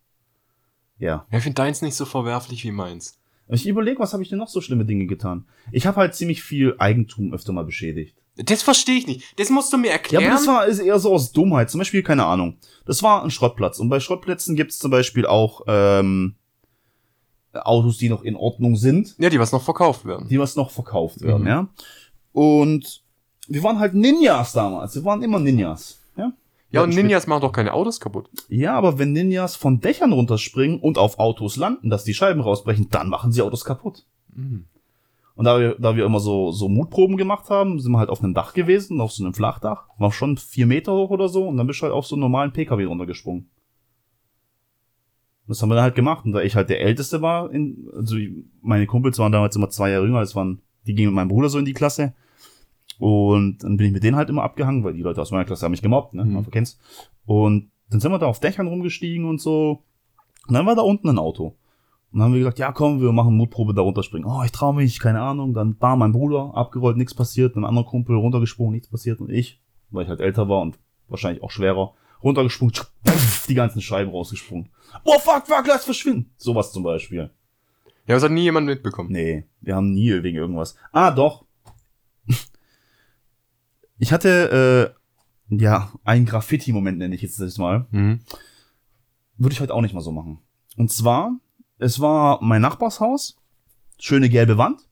ja. Ja, Ich finde deins nicht so verwerflich wie meins. Ich überlege, was habe ich denn noch so schlimme Dinge getan? Ich habe halt ziemlich viel Eigentum öfter mal beschädigt. Das verstehe ich nicht. Das musst du mir Ja, erklären. aber das war ist eher so aus Dummheit. Zum Beispiel, keine Ahnung. Das war ein Schrottplatz. Und bei Schrottplätzen gibt es zum Beispiel auch ähm, Autos, die noch in Ordnung sind, ja, die was noch verkauft werden. die was noch verkauft werden, Mhm. ja. Und wir waren halt Ninjas damals. Wir waren immer Ninjas. Ja, und Ninjas machen doch keine Autos kaputt. Ja, aber wenn Ninjas von Dächern runterspringen und auf Autos landen, dass die Scheiben rausbrechen, dann machen sie Autos kaputt. Mhm. Und da wir, da wir immer so, so Mutproben gemacht haben, sind wir halt auf einem Dach gewesen, auf so einem Flachdach. War schon vier Meter hoch oder so. Und dann bist du halt auf so einen normalen PKW runtergesprungen. Das haben wir dann halt gemacht. Und da ich halt der Älteste war, in, also ich- meine Kumpels waren damals immer zwei Jahre jünger, das waren, die gingen mit meinem Bruder so in die Klasse. Und dann bin ich mit denen halt immer abgehangen, weil die Leute aus meiner Klasse haben mich gemobbt, ne? Mhm. Man kennst. Und dann sind wir da auf Dächern rumgestiegen und so. Und dann war da unten ein Auto. Und dann haben wir gesagt, ja komm, wir machen Mutprobe da runterspringen. Oh, ich trau mich, keine Ahnung. Dann war mein Bruder abgerollt, nichts passiert. Ein anderer Kumpel runtergesprungen, nichts passiert. Und ich, weil ich halt älter war und wahrscheinlich auch schwerer, runtergesprungen, die ganzen Scheiben rausgesprungen. Oh fuck, fuck, lass verschwinden. Sowas zum Beispiel. Ja, das hat nie jemand mitbekommen. Nee, wir haben nie wegen irgendwas. Ah, doch. Ich hatte, äh, ja, einen Graffiti-Moment nenne ich jetzt das mal. Mhm. Würde ich heute auch nicht mal so machen. Und zwar, es war mein Nachbarshaus, schöne gelbe Wand.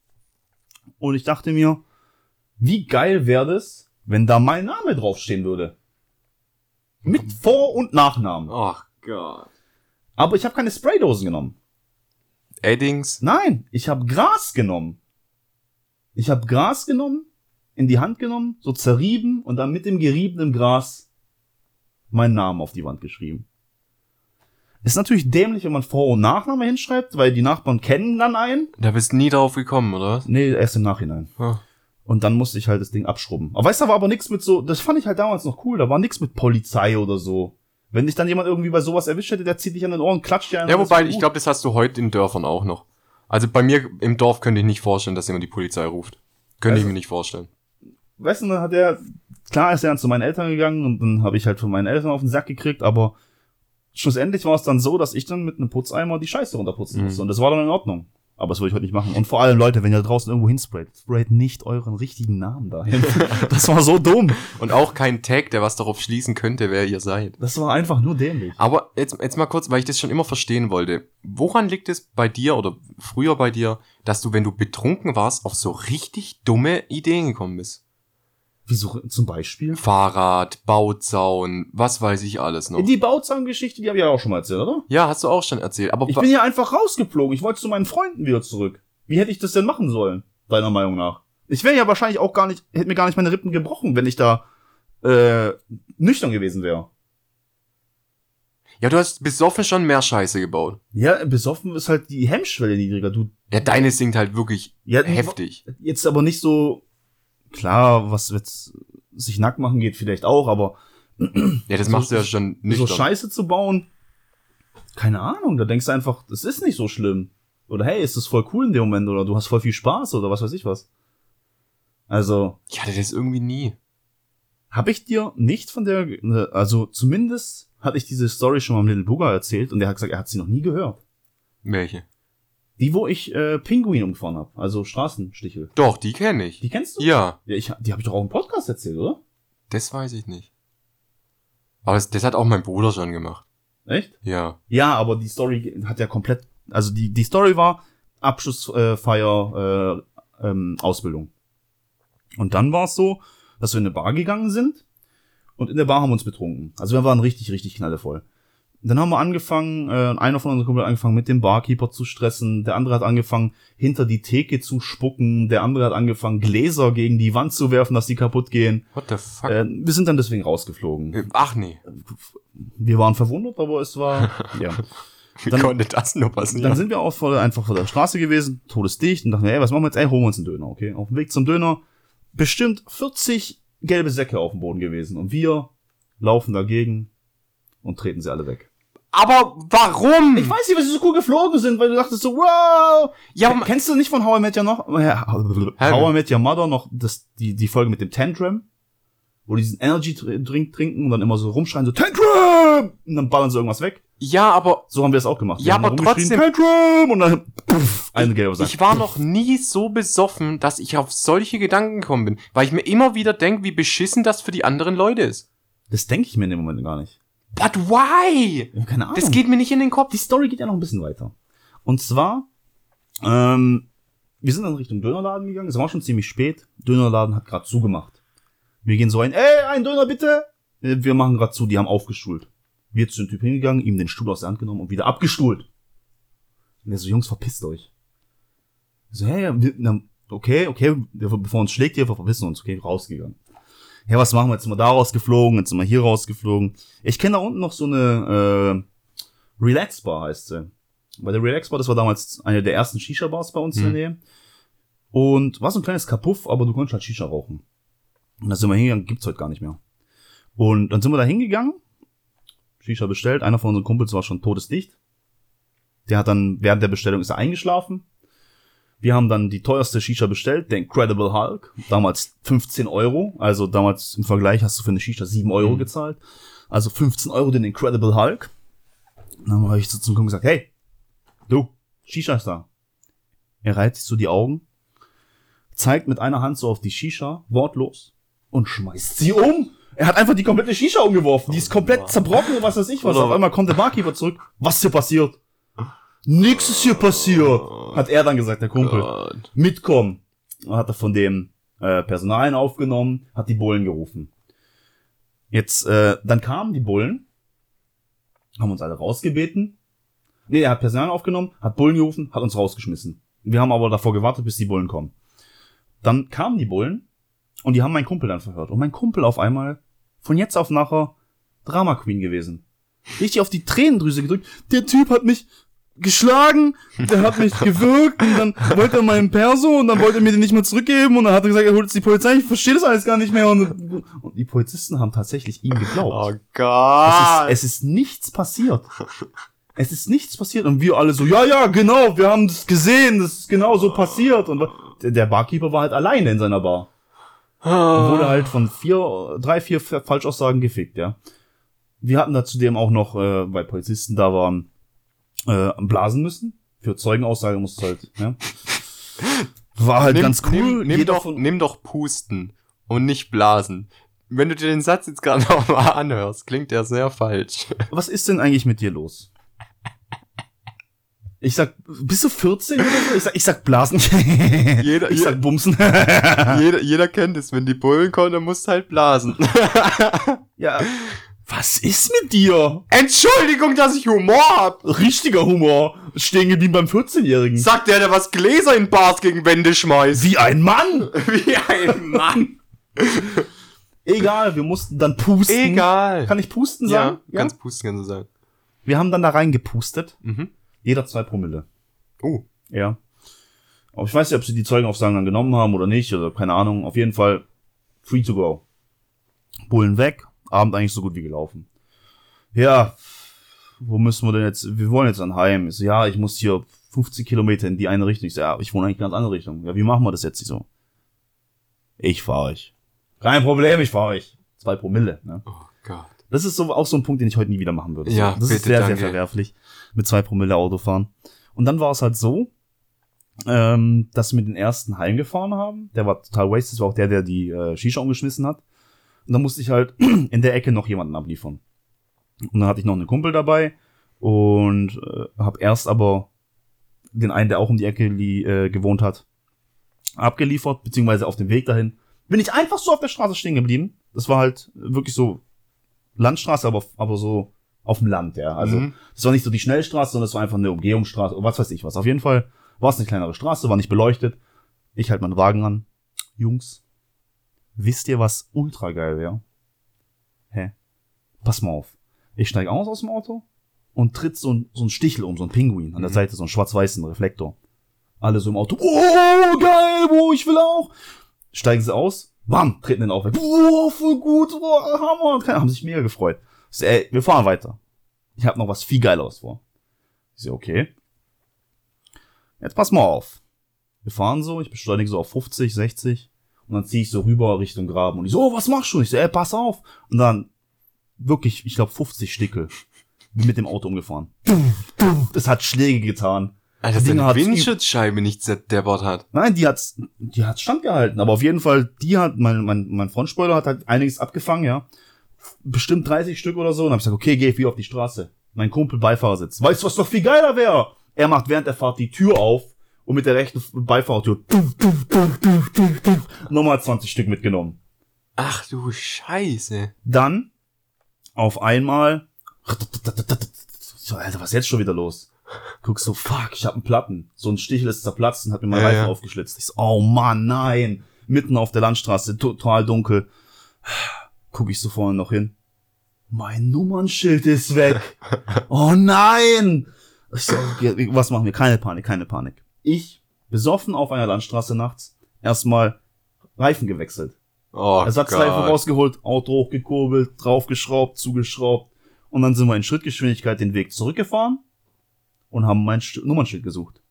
Und ich dachte mir, wie geil wäre das, wenn da mein Name draufstehen würde. Mit Vor- und Nachnamen. Ach Gott. Aber ich habe keine Spraydosen genommen. Eddings. Nein, ich habe Gras genommen. Ich habe Gras genommen, in die Hand genommen, so zerrieben und dann mit dem geriebenen Gras meinen Namen auf die Wand geschrieben. Ist natürlich dämlich, wenn man Vor- und Nachname hinschreibt, weil die Nachbarn kennen dann einen. Da bist du nie drauf gekommen, oder was? Nee, erst im Nachhinein. Ah. Und dann musste ich halt das Ding abschrubben. Aber weißt du, da war aber nichts mit so, das fand ich halt damals noch cool, da war nichts mit Polizei oder so. Wenn dich dann jemand irgendwie bei sowas erwischt hätte, der zieht dich an den Ohren, klatscht dir an Ja, wobei, ich glaube, das hast du heute in Dörfern auch noch. Also bei mir im Dorf könnte ich nicht vorstellen, dass jemand die Polizei ruft. Könnte ich Also- mir nicht vorstellen. Weißt du, dann hat er, klar ist er dann zu meinen Eltern gegangen und dann habe ich halt von meinen Eltern auf den Sack gekriegt, aber schlussendlich war es dann so, dass ich dann mit einem Putzeimer die Scheiße runterputzen Mhm. musste und das war dann in Ordnung. Aber das würde ich heute nicht machen. Und vor allem, Leute, wenn ihr draußen irgendwo hinsprayt, sprayt nicht euren richtigen Namen dahin. das war so dumm. Und auch kein Tag, der was darauf schließen könnte, wer ihr seid. Das war einfach nur dämlich. Aber jetzt, jetzt mal kurz, weil ich das schon immer verstehen wollte. Woran liegt es bei dir oder früher bei dir, dass du, wenn du betrunken warst, auf so richtig dumme Ideen gekommen bist? Wieso zum Beispiel? Fahrrad, Bauzaun, was weiß ich alles noch. Die Bauzahngeschichte, die habe ich ja auch schon mal erzählt, oder? Ja, hast du auch schon erzählt. Aber Ich bin ja einfach rausgeflogen. Ich wollte zu meinen Freunden wieder zurück. Wie hätte ich das denn machen sollen, deiner Meinung nach? Ich wäre ja wahrscheinlich auch gar nicht, hätte mir gar nicht meine Rippen gebrochen, wenn ich da äh, nüchtern gewesen wäre. ja, du hast besoffen schon mehr Scheiße gebaut. Ja, besoffen ist halt die Hemmschwelle niedriger. Du, Ja, deine singt halt wirklich ja, heftig. Jetzt aber nicht so, klar, was jetzt sich nackt machen geht vielleicht auch, aber Ja, das So- machst du ja schon so nüchtern. Scheiße zu bauen, keine Ahnung, da denkst du einfach, das ist nicht so schlimm. Oder hey, ist das voll cool in dem Moment oder du hast voll viel Spaß oder was weiß ich was. Also, Ich hatte das irgendwie nie. Habe ich dir nicht von der, ne, also zumindest hatte ich diese Story schon mal mit Little Booger erzählt und der hat gesagt, er hat sie noch nie gehört. Welche? Die, wo ich äh, Pinguin umgefahren habe, also Straßenstichel. Doch, die kenne ich. Die kennst du? Ja, Ja, ich, die habe ich doch auch im Podcast erzählt, oder? das weiß ich nicht. Aber das, das hat auch mein Bruder schon gemacht. Echt? Ja. Ja, aber die Story hat ja komplett, also die, die Story war Abschlussfeier, äh, Feier, äh, ähm, Ausbildung. Und dann war es so, dass wir in eine Bar gegangen sind und in der Bar haben wir uns betrunken. Also wir waren richtig, richtig knallevoll. Dann haben wir angefangen, äh, einer von unseren Kumpel hat angefangen, mit dem Barkeeper zu stressen, der andere hat angefangen, hinter die Theke zu spucken, der andere hat angefangen, Gläser gegen die Wand zu werfen, dass die kaputt gehen. What the fuck? Äh, wir sind dann deswegen rausgeflogen. Äh, Ach nee. Wir waren verwundert, aber es war, ja. Wie Dann- konnte das nur passieren? Dann sind wir auch vor, einfach vor der Straße gewesen, todesdicht, und dachten, ey, was machen wir jetzt? Ey, holen wir uns einen Döner, okay? Auf dem Weg zum Döner, bestimmt 40 gelbe Säcke auf dem Boden gewesen. Und wir laufen dagegen und treten sie alle weg. Aber warum? Ich weiß nicht, weil sie so cool geflogen sind, weil du dachtest so, wow! Ja, aber- Kennst du nicht von How I Met Your noch? How I Met Your Mother noch das, die, die Folge mit dem Tantrum? Wo die diesen Energy Drink trinken und dann immer so rumschreien, so Tantrum! Und dann ballern sie irgendwas weg. ja, aber So haben wir es auch gemacht. Ja, Wir haben aber trotzdem- Tantrum! Und dann, puff, eine gelbe Sache. ich war noch nie so besoffen, dass ich auf solche Gedanken gekommen bin. Weil ich mir immer wieder denke, wie beschissen das für die anderen Leute ist. Das denke ich mir in dem Moment gar nicht. But why? Keine Ahnung. Das geht mir nicht in den Kopf. die Story geht ja noch ein bisschen weiter. Und zwar, ähm, wir sind dann Richtung Dönerladen gegangen. Es war schon ziemlich spät. Dönerladen hat gerade zugemacht. Wir gehen so ein, ey, ein Döner bitte. Äh, Wir machen gerade zu, die haben aufgestuhlt. Wir zu dem Typ hingegangen, ihm den Stuhl aus der Hand genommen und wieder abgestuhlt. Und er so, Jungs, verpisst euch. Ich so, hey, wir, na, okay, okay, bevor uns schlägt ihr, wir verpissen uns, okay, rausgegangen. Ja, was machen wir? Jetzt sind wir da rausgeflogen, jetzt sind wir hier rausgeflogen. Ich kenne da unten noch so eine äh, Relax Bar heißt sie. Bei der Relax Bar, das war damals eine der ersten Shisha-Bars bei uns in der Nähe. Und war so ein kleines Kapuff, aber du konntest halt Shisha rauchen. Und da sind wir hingegangen, gibt's heute gar nicht mehr. Und dann sind wir da hingegangen, Shisha bestellt, einer von unseren Kumpels war schon todesdicht. Der hat dann, während der Bestellung ist er eingeschlafen. Wir haben dann die teuerste Shisha bestellt, der Incredible Hulk. Damals 15 Euro. Also damals im Vergleich hast du für eine Shisha 7 Euro gezahlt. Also 15 Euro den Incredible Hulk. Dann habe ich so zum Kunden gesagt, hey, du, Shisha ist da. Er reiht sich so die Augen, zeigt mit einer Hand so auf die Shisha, wortlos, und schmeißt sie um. Er hat einfach die komplette Shisha umgeworfen. Die ist komplett zerbrochen und was weiß ich was. Auf einmal kommt der Barkeeper zurück. Was ist hier passiert? Nix ist hier passiert. Hat er dann gesagt, der Kumpel. Gott. Mitkommen. Dann hat er von dem äh, Personal aufgenommen, hat die Bullen gerufen. Jetzt, äh, dann kamen die Bullen, haben uns alle rausgebeten. Nee, er hat Personal aufgenommen, hat Bullen gerufen, hat uns rausgeschmissen. Wir haben aber davor gewartet, bis die Bullen kommen. Dann kamen die Bullen und die haben meinen Kumpel dann verhört. Und mein Kumpel auf einmal, von jetzt auf nachher, Drama Queen gewesen. Richtig auf die Tränendrüse gedrückt. Der Typ hat mich geschlagen, der hat mich gewürgt und dann wollte er meinen Perso und dann wollte er mir den nicht mehr zurückgeben und dann hat er gesagt, er holt jetzt die Polizei, ich verstehe das alles gar nicht mehr und, und die Polizisten haben tatsächlich ihm geglaubt. Oh Es Gott. ist, es ist nichts passiert. Es ist nichts passiert. Und wir alle so, ja, ja, genau, wir haben das gesehen, das ist genau so passiert. Und der, der Barkeeper war halt alleine in seiner Bar. Und wurde halt von vier, drei, vier Falschaussagen gefickt, ja. Wir hatten da zudem auch noch, äh, weil Polizisten da waren, äh, blasen müssen. Für Zeugenaussage musste halt, ja. War halt ganz cool. Nimm, nimm, doch, nimm doch Pusten und nicht Blasen. Wenn du dir den Satz jetzt gerade noch mal anhörst, klingt der sehr falsch. Was ist denn eigentlich mit dir los? Ich sag, bist du 14 oder so? Ich sag, ich sag Blasen. Jeder- ich sag Bumsen. jeder, jeder kennt es, wenn die Bullen kommen, dann musst du halt blasen. ja. Was ist mit dir? Entschuldigung, dass ich Humor hab! Richtiger Humor. Stehen geblieben beim 14-Jährigen. Sagt der, der was Gläser in Bars gegen Wände schmeißt. Wie ein Mann. Wie ein Mann. Egal, wir mussten dann pusten. Egal. Kann ich pusten ja, sagen? ganz pusten kannst du sagen. Wir haben dann da reingepustet. Mhm. Jeder zwei Promille. Oh. Ja. Aber ich weiß nicht, ob sie die Zeugenaussagen dann genommen haben oder nicht, oder keine Ahnung. Auf jeden Fall free to go. Bullen weg, Abend eigentlich so gut wie gelaufen. Ja, wo müssen wir denn jetzt? Wir wollen jetzt an Heim. Ich so, ja, ich muss hier 50 Kilometer in die eine Richtung. Ich so, ja, ich wohne eigentlich in eine ganz andere Richtung. Ja, wie machen wir das jetzt? Ich so, ich fahre euch. Kein Problem, ich fahre euch. Zwei Promille. Ne? Oh Gott. Das ist so auch so ein Punkt, den ich heute nie wieder machen würde. Ja, das ist bitte, sehr, danke. sehr verwerflich, mit zwei Promille Auto fahren. Und dann war es halt so, ähm, dass wir den ersten heimgefahren haben. Der war total wasted, das war auch der, der die äh, Shisha umgeschmissen hat. Und dann musste ich halt in der Ecke noch jemanden abliefern. Und dann hatte ich noch einen Kumpel dabei und äh, habe erst aber den einen, der auch um die Ecke äh, gewohnt hat, abgeliefert, beziehungsweise auf dem Weg dahin. Bin ich einfach so auf der Straße stehen geblieben. Das war halt wirklich so Landstraße, aber, aber so auf dem Land, ja. Also, Mhm. das war nicht so die Schnellstraße, sondern es war einfach eine Umgehungsstraße, was weiß ich was. Auf jeden Fall war es eine kleinere Straße, war nicht beleuchtet. Ich halt meinen Wagen an. Jungs, wisst ihr, was ultra geil wäre? Hä? Pass mal auf. Ich steige aus aus dem Auto und tritt so ein, so ein Stichel um, so ein Pinguin an der Mhm. Seite, so ein schwarz-weißen Reflektor. Alle so im Auto. Oh, geil, wo ich will auch. Steigen sie aus, bam, treten den auf. Oh, voll gut, oh, Hammer. Keine- Haben sich mega gefreut. So, ey, wir fahren weiter. Ich habe noch was viel Geileres vor. Ich so, okay. Jetzt pass mal auf. Wir fahren so, ich beschleunige so auf 50, 60 und dann ziehe ich so rüber Richtung Graben und ich so, oh, was machst du? Ich so, ey, pass auf. Und dann wirklich, ich glaube 50 Stickel bin mit dem Auto umgefahren. Das hat Schläge getan. Alter, dass deine Windschutzscheibe nicht zerdeppert hat. Nein, die hat's, die hat's standgehalten. Aber auf jeden Fall, die hat, mein, mein, mein Frontspoiler hat halt einiges abgefangen, ja. Bestimmt 30 Stück oder so. Und hab ich gesagt, okay, geh ich wieder auf die Straße. Mein Kumpel Beifahrersitz. Weißt du, was noch viel geiler wäre? Er macht während der Fahrt die Tür auf und mit der rechten Beifahrertür nochmal 20 Stück mitgenommen. Ach du Scheiße. Dann auf einmal, Alter, was ist jetzt schon wieder los? Guckst so, fuck, ich hab einen Platten. So ein Stichel ist zerplatzt und hat mir meinen Ja, Reifen ja. aufgeschlitzt. Ich so, oh Mann, nein. Mitten auf der Landstraße, total dunkel. Guck ich so vorne noch hin. Mein Nummernschild ist weg. Oh nein. Ich so, was machen wir? Keine Panik, keine Panik. Ich, besoffen auf einer Landstraße nachts, erstmal Reifen gewechselt. Oh Ersatzreifen rausgeholt, Auto hochgekurbelt, draufgeschraubt, zugeschraubt. Und dann sind wir in Schrittgeschwindigkeit den Weg zurückgefahren und haben mein St Nummernschild gesucht.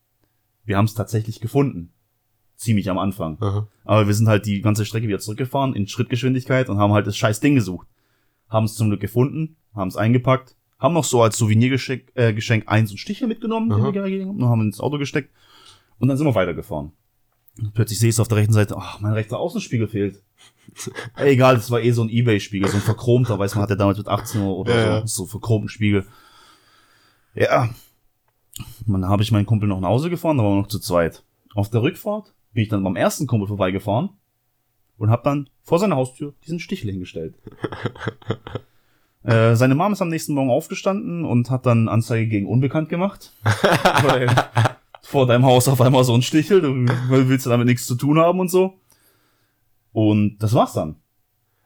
Wir haben es tatsächlich gefunden. Ziemlich am Anfang. Aha. Aber wir sind halt die ganze Strecke wieder zurückgefahren in Schrittgeschwindigkeit und haben halt das scheiß Ding gesucht. Haben es zum Glück gefunden, haben es eingepackt, haben noch so als Souvenirgeschenk äh, Geschenk einen so einen Stichel mitgenommen, den Aha. wir gerade gegeben haben, und haben ins Auto gesteckt. Und dann sind wir weitergefahren. Und plötzlich sehe ich auf der rechten Seite, ach, mein rechter Außenspiegel fehlt. Egal, das war eh so ein Ebay-Spiegel, so ein verchromter, weiß man, hat er damals mit 18 oder Ja, so, ja. so verchromten Spiegel. Ja. Und dann habe ich meinen Kumpel noch nach Hause gefahren, da waren wir noch zu zweit. Auf der Rückfahrt bin ich dann beim ersten Kumpel vorbeigefahren und habe dann vor seiner Haustür diesen Stichel hingestellt. äh, seine Mom ist am nächsten Morgen aufgestanden und hat dann Anzeige gegen Unbekannt gemacht. weil vor deinem Haus auf einmal so ein Stichel, du willst damit nichts zu tun haben und so. Und das war's dann.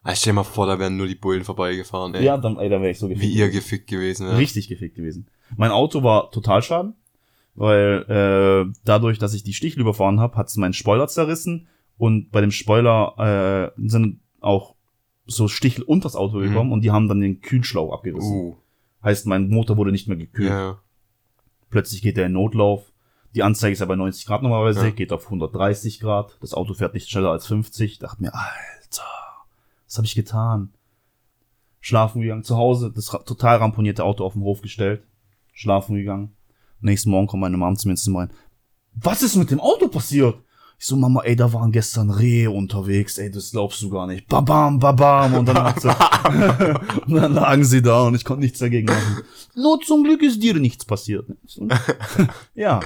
Ah, stell dir mal vor, da wären nur die Bullen vorbeigefahren, ey. Ja, dann, ey, da wäre ich so Wie ihr gefickt gewesen wäre. Richtig gefickt gewesen. Mein Auto war Totalschaden, weil äh, dadurch, dass ich die Stichel überfahren habe, hat's meinen Spoiler zerrissen und bei dem Spoiler äh, sind auch so Stichel unter das Auto Mhm. gekommen und die haben dann den Kühlschlauch abgerissen. Uh. Heißt, mein Motor wurde nicht mehr gekühlt. Ja. Plötzlich geht er in Notlauf. Die Anzeige ist ja bei 90 Grad normalerweise, Ja. geht auf 130 Grad. Das Auto fährt nicht schneller als 50. Dachte mir, Alter, was habe ich getan? Schlafen gegangen, zu Hause, das total ramponierte Auto auf den Hof gestellt. Schlafen gegangen. Nächsten Morgen kommt meine Mom zu mir ins Zimmer rein. Was ist mit dem Auto passiert? Ich so, Mama, ey, da waren gestern Rehe unterwegs, ey, das glaubst du gar nicht. Babam, babam. Und dann, sie, und dann lagen sie da und ich konnte nichts dagegen machen. Nur zum Glück ist dir nichts passiert. Ja.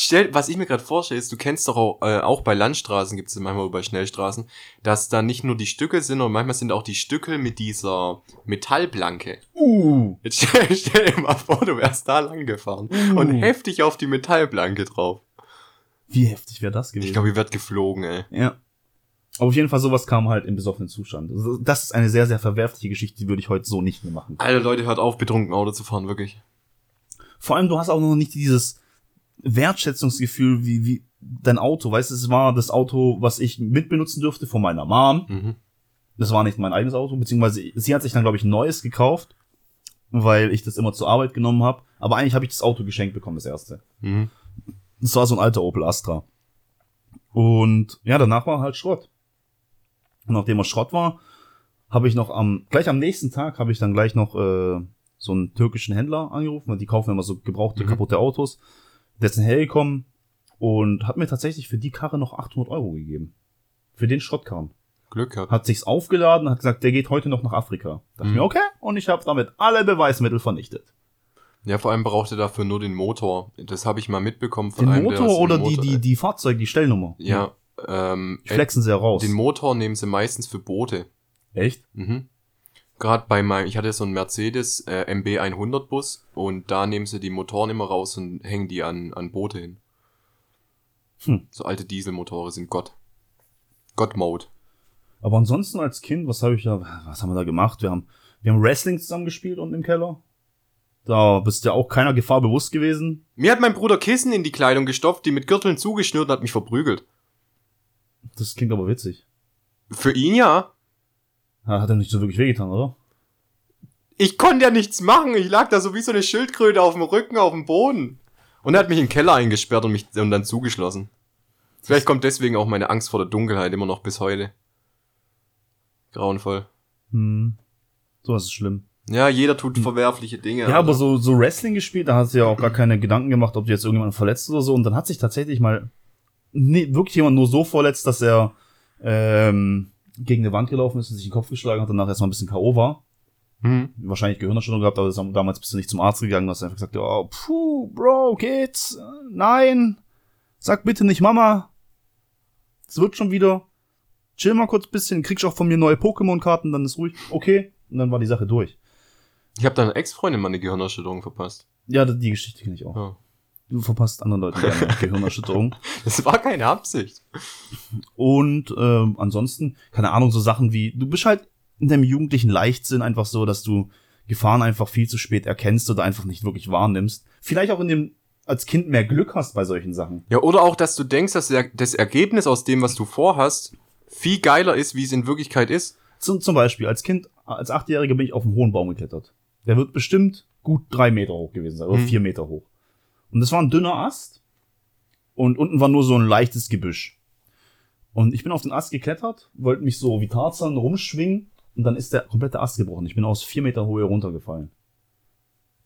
Stell, was ich mir gerade vorstelle, ist, du kennst doch auch, äh, auch bei Landstraßen gibt es manchmal bei Schnellstraßen, dass da nicht nur die Stücke sind, sondern manchmal sind auch die Stücke mit dieser Metallplanke. Uh. Jetzt stell, stell dir mal vor, du wärst da lang gefahren und Uh. heftig auf die Metallplanke drauf. Wie heftig wäre das gewesen? Ich glaube, ihr werdet geflogen, ey. ja. Aber auf jeden Fall, sowas kam halt im besoffenen Zustand. Das ist eine sehr, sehr verwerfliche Geschichte, die würde ich heute so nicht mehr machen. Alter Leute, hört auf, betrunken Auto zu fahren, wirklich. Vor allem, du hast auch noch nicht dieses Wertschätzungsgefühl wie, wie dein Auto. Weißt du, es war das Auto, was ich mitbenutzen durfte von meiner Mom. Mhm. Das war nicht mein eigenes Auto, beziehungsweise sie hat sich dann, glaube ich, ein neues gekauft, weil ich das immer zur Arbeit genommen habe. Aber eigentlich habe ich das Auto geschenkt bekommen, das erste. Mhm. Das war so ein alter Opel Astra. Und ja, danach war halt Schrott. Und nachdem er Schrott war, habe ich noch am, gleich am nächsten Tag habe ich dann gleich noch äh, so einen türkischen Händler angerufen, weil die kaufen immer so gebrauchte, Mhm. kaputte Autos. Der ist dann hergekommen und hat mir tatsächlich für die Karre noch 800 Euro gegeben. Für den Schrottkarren. Glück gehabt. Hat sich's aufgeladen, hat gesagt, der geht heute noch nach Afrika. Dachte Mhm. mir, okay, und ich habe damit alle Beweismittel vernichtet. Ja, vor allem braucht er dafür nur den Motor. Das habe ich mal mitbekommen von Den einem, der Motor einen oder die, Motor- die, die Fahrzeug, die Stellnummer. Ja, ähm, Die flexen sie ja raus. den Motor nehmen sie meistens für Boote. Echt? Mhm. Gerade bei meinem, ich hatte so einen Mercedes äh, MB 100 Bus und da nehmen sie die Motoren immer raus und hängen die an, an Boote hin. Hm. So alte Dieselmotore sind Gott. God-Mode. Aber ansonsten als Kind, was habe ich da, was haben wir da gemacht? Wir haben, wir haben Wrestling zusammen gespielt unten im Keller. Da bist ja auch keiner Gefahr bewusst gewesen. Mir hat mein Bruder Kissen in die Kleidung gestopft, die mit Gürteln zugeschnürt und hat mich verprügelt. Das klingt aber witzig. Für ihn ja. Ja, Hat er nicht so wirklich wehgetan, oder? Ich konnte ja nichts machen. Ich lag da so wie so eine Schildkröte auf dem Rücken, auf dem Boden. Und er hat mich in den Keller eingesperrt und mich und dann zugeschlossen. Vielleicht kommt deswegen auch meine Angst vor der Dunkelheit immer noch bis heute. Grauenvoll. Hm. Sowas ist schlimm. Ja, jeder tut verwerfliche Dinge. Ja, aber so, so Wrestling gespielt, da hast du ja auch gar keine Gedanken gemacht, ob du jetzt irgendjemanden verletzt oder so. Und dann hat sich tatsächlich mal nee, wirklich jemand nur so verletzt, dass er ähm, gegen eine Wand gelaufen ist und sich den Kopf geschlagen hat und danach erstmal ein bisschen K.O. war. Hm. Wahrscheinlich Gehirnerschütterung gehabt, aber damals bist du nicht zum Arzt gegangen, hast einfach gesagt, oh, puh, Bro, geht's? Nein. Sag bitte nicht Mama. Es wird schon wieder. Chill mal kurz bisschen, kriegst auch von mir neue Pokémon-Karten, dann ist ruhig. Okay. Und dann war die Sache durch. Ich habe deiner Ex-Freundin mal eine Gehirnerschütterung verpasst. Ja, die Geschichte kenne ich auch. Ja. Du verpasst anderen Leuten gerne Gehirnerschütterung. Das war keine Absicht. Und ähm, ansonsten, keine Ahnung, so Sachen wie, du bist halt in deinem jugendlichen Leichtsinn einfach so, dass du Gefahren einfach viel zu spät erkennst oder einfach nicht wirklich wahrnimmst. Vielleicht auch in dem als Kind mehr Glück hast bei solchen Sachen. Ja, oder auch, dass du denkst, dass der, das Ergebnis aus dem, was du vorhast, viel geiler ist, wie es in Wirklichkeit ist. Zum, zum Beispiel, als Kind, als Achtjähriger bin ich auf einen hohen Baum geklettert. Der wird bestimmt gut drei Meter hoch gewesen sein, oder Mhm. vier Meter hoch. Und das war ein dünner Ast. Und unten war nur so ein leichtes Gebüsch. Und ich bin auf den Ast geklettert, wollte mich so wie Tarzan rumschwingen und dann ist der komplette Ast gebrochen. Ich bin aus vier Meter Höhe runtergefallen.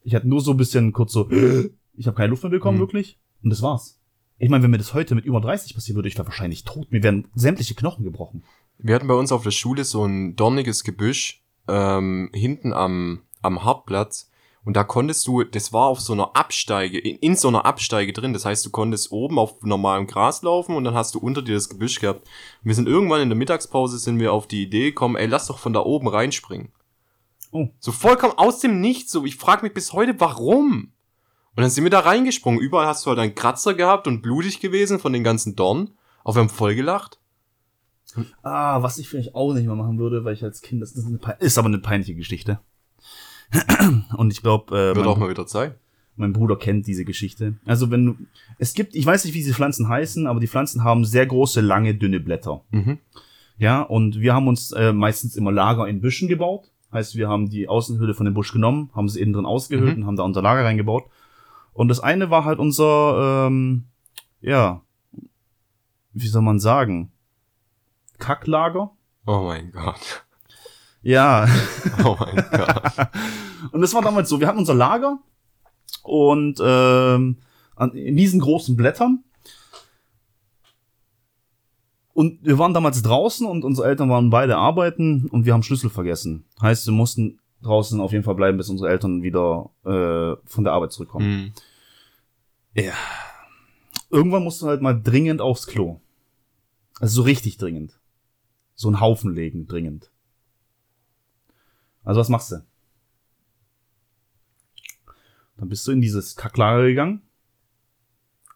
Ich hatte nur so ein bisschen kurz so, ich habe keine Luft mehr bekommen, Mhm. wirklich. Und das war's. Ich meine, wenn mir das heute mit über 30 passieren würde, ich wäre wahrscheinlich tot. Mir wären sämtliche Knochen gebrochen. Wir hatten bei uns auf der Schule so ein dorniges Gebüsch ähm, hinten am, am Hartplatz. Und da konntest du, das war auf so einer Absteige, in, in so einer Absteige drin. Das heißt, du konntest oben auf normalem Gras laufen und dann hast du unter dir das Gebüsch gehabt. Wir sind irgendwann in der Mittagspause sind wir auf die Idee gekommen, ey, lass doch von da oben reinspringen. Oh. So vollkommen aus dem Nichts. So, ich frage mich bis heute, warum? Und dann sind wir da reingesprungen. Überall hast du halt einen Kratzer gehabt und blutig gewesen von den ganzen Dornen. Aber wir haben voll gelacht. Ah, was ich vielleicht auch nicht mehr machen würde, weil ich als Kind, das ist, eine, ist aber eine peinliche Geschichte. Und ich glaube, äh, Wird auch mein, mal wieder Zeit. mein Bruder kennt diese Geschichte. Also wenn du, es gibt, ich weiß nicht, wie diese Pflanzen heißen, aber die Pflanzen haben sehr große, lange, dünne Blätter. Mhm. Ja, und wir haben uns äh, meistens immer Lager in Büschen gebaut. Heißt, wir haben die Außenhülle von dem Busch genommen, haben sie innen drin ausgehöhlt Mhm. und haben da unser Lager reingebaut. Und das eine war halt unser, ähm, ja, wie soll man sagen, Kacklager. Oh mein Gott. Ja, Oh mein Gott. Und das war damals so, wir hatten unser Lager und ähm, an, in diesen großen Blättern. Und wir waren damals draußen und unsere Eltern waren beide arbeiten und wir haben Schlüssel vergessen. Heißt, wir mussten draußen auf jeden Fall bleiben, bis unsere Eltern wieder äh, von der Arbeit zurückkommen. Hm. Irgendwann musst du halt mal dringend aufs Klo. Also so richtig dringend. So einen Haufen legen, dringend. Also was machst du? Dann bist du in dieses Kacklager gegangen,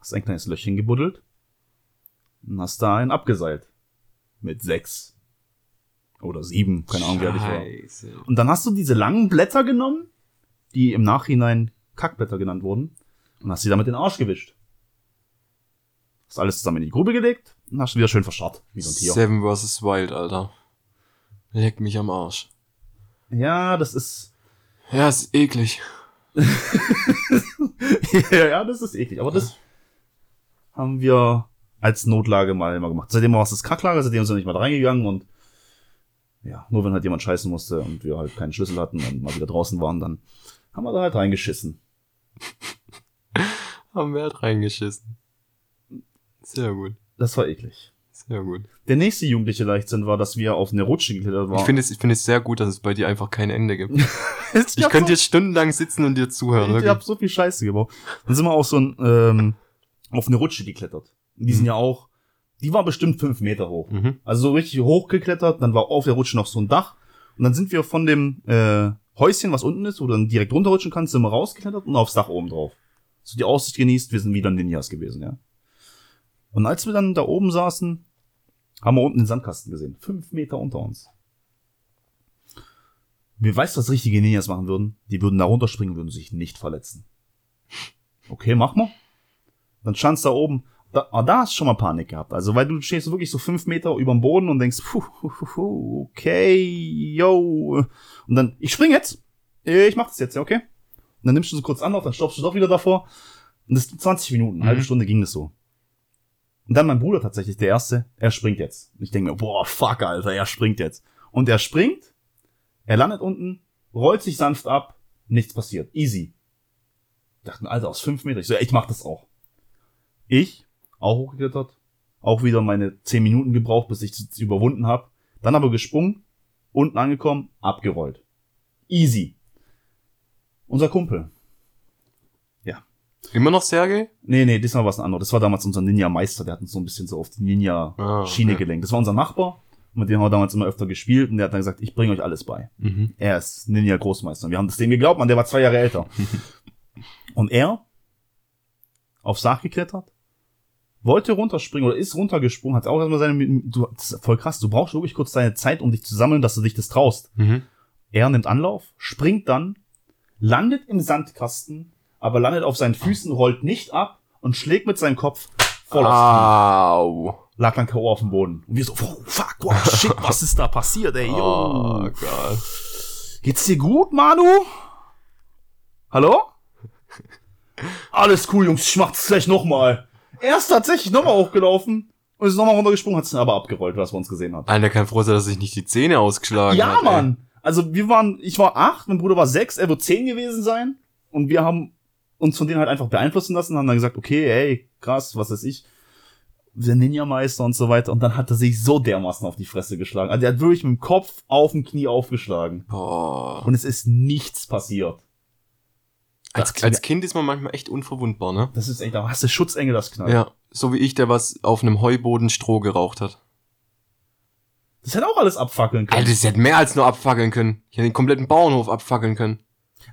hast ein kleines Löchchen gebuddelt und hast da einen abgeseilt. Mit sechs. Oder sieben, keine Ahnung, wie alt ich war. Und dann hast du diese langen Blätter genommen, die im Nachhinein Kackblätter genannt wurden, und hast sie damit in den Arsch gewischt. Hast alles zusammen in die Grube gelegt und hast wieder schön verscharrt, wie so ein Tier. Seven vs. Wild, Alter. Leck mich am Arsch. Ja, das ist, Ja, ist eklig. ja, ja, das ist eklig, aber das haben wir als Notlage mal immer gemacht. Seitdem war es das Kacklager, seitdem sind wir nicht mal reingegangen und ja, nur wenn halt jemand scheißen musste und wir halt keinen Schlüssel hatten und mal wieder draußen waren, dann haben wir da halt reingeschissen. Haben wir halt reingeschissen. Sehr gut. Das war eklig. Sehr gut. Der nächste jugendliche Leichtsinn war, dass wir auf eine Rutsche geklettert waren. Ich finde es, ich finde es sehr gut, dass es bei dir einfach kein Ende gibt. Ich könnte jetzt stundenlang sitzen und dir zuhören. Ich wirklich. hab so viel Scheiße gebaut. Dann sind wir auf so ein, ähm, auf eine Rutsche geklettert. Die sind Mhm. ja auch, die war bestimmt fünf Meter hoch. Mhm. Also so richtig hoch geklettert, dann war auf der Rutsche noch so ein Dach. Und dann sind wir von dem äh, Häuschen, was unten ist, wo du dann direkt runterrutschen kannst, sind wir rausgeklettert und aufs Dach oben drauf. So die Aussicht genießt, wir sind wieder Ninjas gewesen, ja. Und als wir dann da oben saßen, haben wir unten den Sandkasten gesehen. Fünf Meter unter uns. Wir weißt, was richtige Ninjas machen würden? Die würden da runterspringen und würden sich nicht verletzen. Okay, mach mal. Dann standst da oben. Da, ah, da hast du schon mal Panik gehabt. Also, weil du stehst wirklich so fünf Meter über dem Boden und denkst, puh, puh, puh, okay, yo. Und dann, ich spring jetzt. Ich mach das jetzt, ja, okay. Und dann nimmst du so kurz Anlauf, dann stoppst du doch wieder davor. Und das 20 Minuten, eine halbe Mhm. Stunde ging das so. Und dann mein Bruder tatsächlich, der Erste, er springt jetzt. Und ich denke mir, boah, fuck, Alter, er springt jetzt. Und er springt, er landet unten, rollt sich sanft ab, nichts passiert. Easy. Ich dachte, mir, Alter, aus fünf Meter. Ich so, ja, ich mach das auch. Ich, auch hochgeklettert, auch wieder meine zehn Minuten gebraucht, bis ich es überwunden habe. Dann aber gesprungen, unten angekommen, abgerollt. Easy. Unser Kumpel. Immer noch Sergei? Nee, nee, diesmal war es ein anderer. Das war damals unser Ninja-Meister, der hat uns so ein bisschen so auf die Ninja-Schiene Ah, okay. gelenkt. Das war unser Nachbar, mit dem haben wir damals immer öfter gespielt und der hat dann gesagt, ich bringe euch alles bei. Mhm. Er ist Ninja-Großmeister. Und wir haben das dem geglaubt, man, der war zwei Jahre älter. und er, aufs Dach geklettert, wollte runterspringen oder ist runtergesprungen, hat auch erstmal seine, du, das ist voll krass, du brauchst wirklich kurz deine Zeit, um dich zu sammeln, dass du dich das traust. Mhm. Er nimmt Anlauf, springt dann, landet im Sandkasten, aber landet auf seinen Füßen, rollt nicht ab und schlägt mit seinem Kopf voll aufs Au. Knie. Lag dann K.O. auf dem Boden. Und wir so, oh, fuck, wow, shit, was ist da passiert, ey, yo. Oh Gott. Geht's dir gut, Manu? Hallo? Alles cool, Jungs, ich mach's gleich nochmal. Er ist tatsächlich nochmal hochgelaufen und ist nochmal runtergesprungen, hat's dann aber abgerollt, was wir uns gesehen hat. Alter, kann froh sein, dass ich nicht die Zähne ausgeschlagen Ja, hat. ey. Mann! Also wir waren, ich war acht, mein Bruder war sechs, er wird zehn gewesen sein. Und wir haben uns von denen halt einfach beeinflussen lassen, haben dann gesagt, okay, ey, krass, was weiß ich. Der Ninja-Meister und so weiter. Und dann hat er sich so dermaßen auf die Fresse geschlagen. Also er hat wirklich mit dem Kopf auf dem Knie aufgeschlagen. Boah. Und es ist nichts passiert. Als, als Kind ist man manchmal echt unverwundbar, ne? Das ist echt, da hast du Schutzengel, das knallt. Ja. So wie ich, der was auf einem Heuboden Stroh geraucht hat. Das hätte auch alles abfackeln können. Alter, das hätte mehr als nur abfackeln können. Ich hätte den kompletten Bauernhof abfackeln können.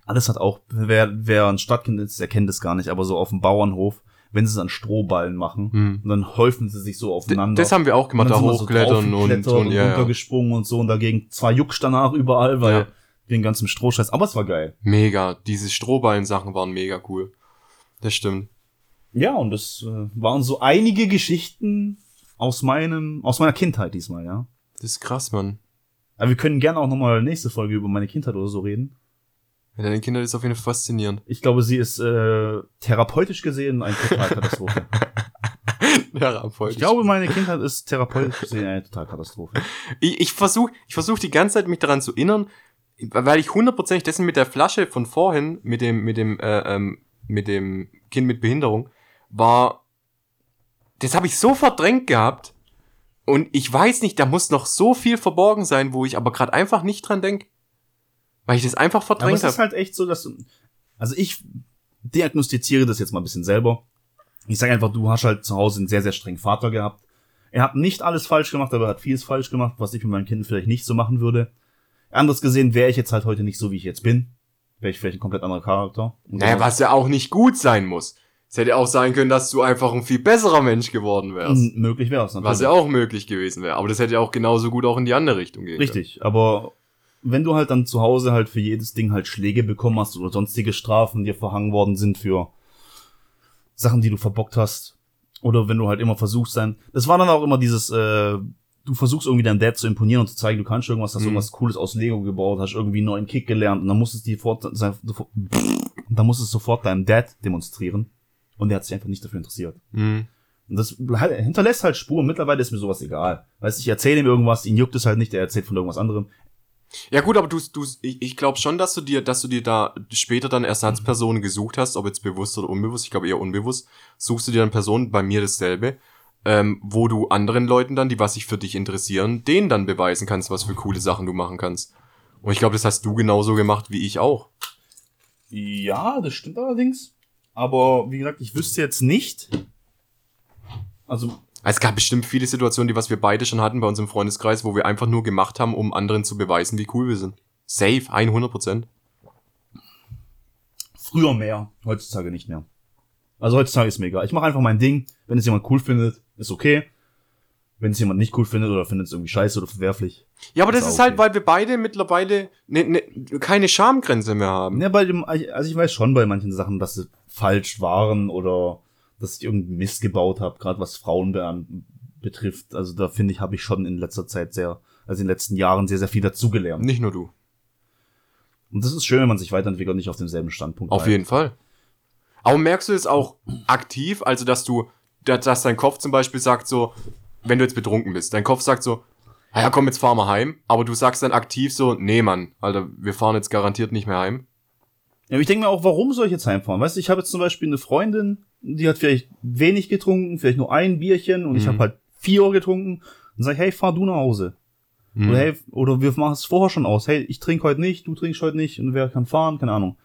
Alles hat auch, wer, wer ein Stadtkind ist, der kennt das gar nicht, aber so auf dem Bauernhof, wenn sie es an Strohballen machen, Hm. und dann häufen sie sich so aufeinander. das haben wir auch gemacht, Und da wir so hochklettern und, draufgeklettert und, ja, ja. runtergesprungen und so und dagegen zwar juckst danach überall, weil Ja. den ganzen Strohscheiß, aber es war geil. Mega. Diese Strohballen-Sachen waren mega cool. Das stimmt. Ja, und das äh, waren so einige Geschichten aus meinem, aus meiner Kindheit diesmal, ja. Das ist krass, Mann. Aber wir können gerne auch nochmal nächste Folge über meine Kindheit oder so reden. Ja, deine Kinder ist auf jeden Fall faszinierend. Ich glaube, sie ist äh, therapeutisch gesehen eine Totalkatastrophe. Voll. ich glaube, meine Kindheit ist therapeutisch gesehen eine Totalkatastrophe. Ich, ich versuche ich versuch die ganze Zeit mich daran zu erinnern, weil ich hundertprozentig dessen mit der Flasche von vorhin, mit dem, mit dem, äh, ähm, mit dem Kind mit Behinderung, war, das habe ich so verdrängt gehabt und ich weiß nicht, da muss noch so viel verborgen sein, wo ich aber gerade einfach nicht dran denk, weil ich das einfach Aber verdrängt es ist habe. halt echt so, dass du, also ich diagnostiziere das jetzt mal ein bisschen selber. Ich sage einfach, du hast halt zu Hause einen sehr, sehr strengen Vater gehabt. Er hat nicht alles falsch gemacht, aber er hat vieles falsch gemacht, was ich mit meinen Kindern vielleicht nicht so machen würde. Anders gesehen wäre ich jetzt halt heute nicht so, wie ich jetzt bin. Wäre ich vielleicht ein komplett anderer Charakter. Naja, was ja auch nicht gut sein muss. Es hätte auch sein können, dass du einfach ein viel besserer Mensch geworden wärst. Möglich wäre es natürlich. Was ja auch möglich gewesen wäre. Aber das hätte ja auch genauso gut auch in die andere Richtung gehen Richtig, aber wenn du halt dann zu Hause halt für jedes Ding halt Schläge bekommen hast oder sonstige Strafen dir verhangen worden sind für Sachen, die du verbockt hast, oder wenn du halt immer versuchst sein, das war dann auch immer dieses, äh, du versuchst irgendwie deinem Dad zu imponieren und zu zeigen, du kannst irgendwas, hast Mhm. irgendwas Cooles aus Lego gebaut, hast irgendwie einen neuen Kick gelernt und dann musstest du sofort, dann musstest sofort deinem Dad demonstrieren und der hat sich einfach nicht dafür interessiert. Mhm. Und das halt- hinterlässt halt Spuren. Mittlerweile ist mir sowas egal. Weißt du, ich erzähle ihm irgendwas, ihn juckt es halt nicht, er erzählt von irgendwas anderem. Ja gut, aber du, du ich, ich glaube schon, dass du dir, dass du dir da später dann Ersatzpersonen gesucht hast, ob jetzt bewusst oder unbewusst, ich glaube eher unbewusst, suchst du dir dann Personen, bei mir dasselbe, ähm, wo du anderen Leuten dann, die was sich für dich interessieren, denen dann beweisen kannst, was für coole Sachen du machen kannst. Und ich glaube, das hast du genauso gemacht wie ich auch. Ja, das stimmt allerdings. Aber wie gesagt, ich wüsste jetzt nicht. Also, Es gab bestimmt viele Situationen, die was wir beide schon hatten bei uns im Freundeskreis, wo wir einfach nur gemacht haben, um anderen zu beweisen, wie cool wir sind. Safe, 100 Prozent. früher mehr, heutzutage nicht mehr. Also heutzutage ist mir egal. Ich mache einfach mein Ding. Wenn es jemand cool findet, ist okay. Wenn es jemand nicht cool findet oder findet es irgendwie scheiße oder verwerflich. Ja, aber das Ist halt, okay. weil wir beide mittlerweile ne, ne, keine Schamgrenze mehr haben. Ja, bei dem, also ich weiß schon bei manchen Sachen, dass sie falsch waren oder dass ich irgendeinen Mist gebaut habe, gerade was Frauen betrifft. Also da finde ich, habe ich schon in letzter Zeit sehr, also in den letzten Jahren sehr, sehr viel dazugelernt. Nicht nur du. Und das ist schön, wenn man sich weiterentwickelt und nicht auf demselben Standpunkt Auf bleibt. jeden Fall. Aber merkst du es auch aktiv, also dass du, dass dein Kopf zum Beispiel sagt so, wenn du jetzt betrunken bist, dein Kopf sagt so, "Ah ja komm, jetzt fahren wir heim, aber du sagst dann aktiv so, nee Mann, Alter, wir fahren jetzt garantiert nicht mehr heim. Ja, aber ich denke mir auch, warum soll ich jetzt heimfahren? Weißt du, ich habe jetzt zum Beispiel eine Freundin, die hat vielleicht wenig getrunken, vielleicht nur ein Bierchen und ich Mhm. habe halt vier getrunken. Dann sag ich, hey, fahr du nach Hause. Hm. Oder hey, oder wir machen es vorher schon aus. Hey, ich trinke heute nicht, du trinkst heute nicht und wer kann fahren, keine Ahnung.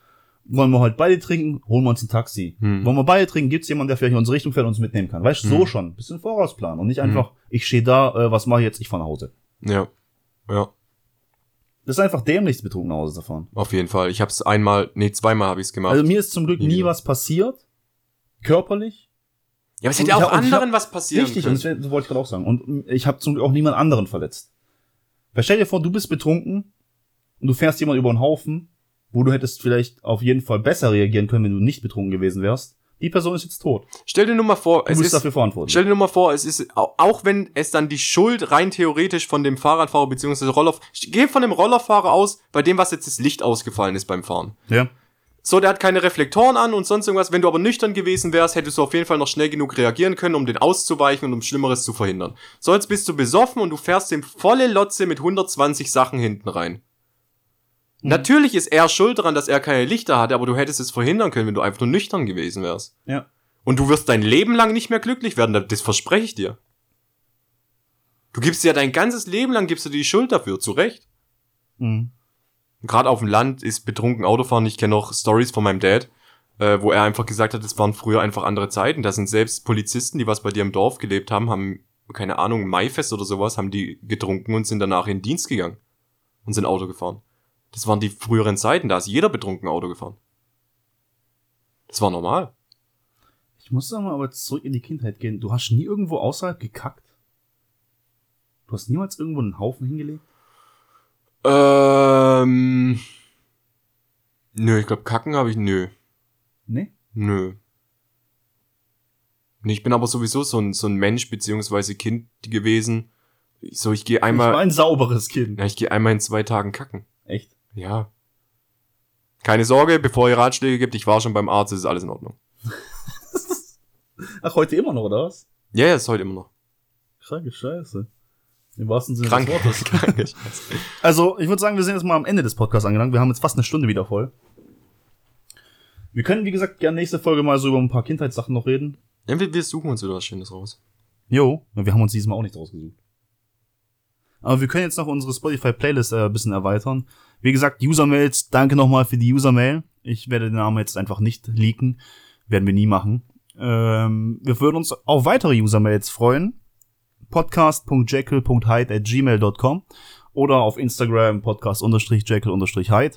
Wollen wir heute beide trinken, holen wir uns ein Taxi. Hm. Wollen wir beide trinken, gibt's jemanden, der vielleicht in unsere Richtung fährt und uns mitnehmen kann. Weißt du, so Hm. schon. Bisschen Vorausplan und nicht einfach, ich stehe da, äh, was mache ich jetzt, ich fahr nach Hause. Ja. Ja, Das ist einfach dämlich, betrunken nach Hause zu fahren. auf jeden Fall. Ich hab's einmal, nee, zweimal habe ich's gemacht. Also mir ist zum Glück Nie nie was passiert. Körperlich. ja, aber es hätte auch ich hab- anderen was passieren Richtig, können. und das, wollte ich gerade auch sagen. Und ich habe zum Glück auch niemand anderen verletzt. Weil stell dir vor, du bist betrunken und du fährst jemand über den Haufen, wo du hättest vielleicht auf jeden Fall besser reagieren können, wenn du nicht betrunken gewesen wärst. Die Person ist jetzt tot. Stell dir nur mal vor, Du es ist, dafür verantwortlich. Stell dir nur mal vor, es ist, au- auch wenn es dann die Schuld rein theoretisch von dem Fahrradfahrer bzw. Roller, geh von dem Rollerfahrer aus, bei dem was jetzt das Licht ausgefallen ist beim Fahren. Ja. So, der hat keine Reflektoren an und sonst irgendwas. Wenn du aber nüchtern gewesen wärst, hättest du auf jeden Fall noch schnell genug reagieren können, um den auszuweichen und um Schlimmeres zu verhindern. So, jetzt bist du besoffen und du fährst dem volle Lotze mit 120 Sachen hinten rein. Mhm. Natürlich ist er schuld daran, dass er keine Lichter hatte, aber du hättest es verhindern können, wenn du einfach nur nüchtern gewesen wärst. Ja. Und du wirst dein Leben lang nicht mehr glücklich werden, das verspreche ich dir. Du gibst dir ja dein ganzes Leben lang gibst du dir die Schuld dafür, zu Recht. Mhm. Gerade auf dem Land ist betrunken Autofahren. Ich kenne noch Stories von meinem Dad, äh, wo er einfach gesagt hat, es waren früher einfach andere Zeiten. Da sind selbst Polizisten, die was bei dir im Dorf gelebt haben, haben, keine Ahnung, Maifest oder sowas, haben die getrunken und sind danach in Dienst gegangen und sind Auto gefahren. Das waren die früheren Zeiten, da ist jeder betrunken Auto gefahren. Das war normal. Ich muss mal aber zurück in die Kindheit gehen. Du hast nie irgendwo außerhalb gekackt? Du hast niemals irgendwo einen Haufen hingelegt? Ähm. Nö, ich glaube, kacken habe ich nö. Nee? Nö. Nee, Ich bin aber sowieso so ein, so ein Mensch beziehungsweise Kind gewesen. So, ich gehe ich war einmal, ein sauberes Kind. ja, ich gehe einmal in zwei Tagen kacken. Echt? Ja. Keine Sorge, bevor ihr Ratschläge gibt, ich war schon beim Arzt, es ist alles in Ordnung. Ach, heute immer noch, oder was? Ja, ja, ist heute immer noch. Kranke Scheiße. Im wahrsten Sinne Krank. des Wortes. Also, ich würde sagen, wir sind jetzt mal am Ende des Podcasts angelangt. Wir haben jetzt fast eine Stunde wieder voll. Wir können, wie gesagt, gerne nächste Folge mal so über ein paar Kindheitssachen noch reden. Ja, wir, wir suchen uns wieder was Schönes raus. Jo, wir haben uns diesmal auch nichts rausgesucht. Aber wir können jetzt noch unsere Spotify-Playlist äh, ein bisschen erweitern. Wie gesagt, User-Mails, danke nochmal für die User-Mail. Ich werde den Namen jetzt einfach nicht leaken. Werden wir nie machen. Ähm, wir würden uns auf weitere User-Mails freuen. podcast.jekyll.hyde at gmail.com oder auf Instagram podcast-jekyll-hyde.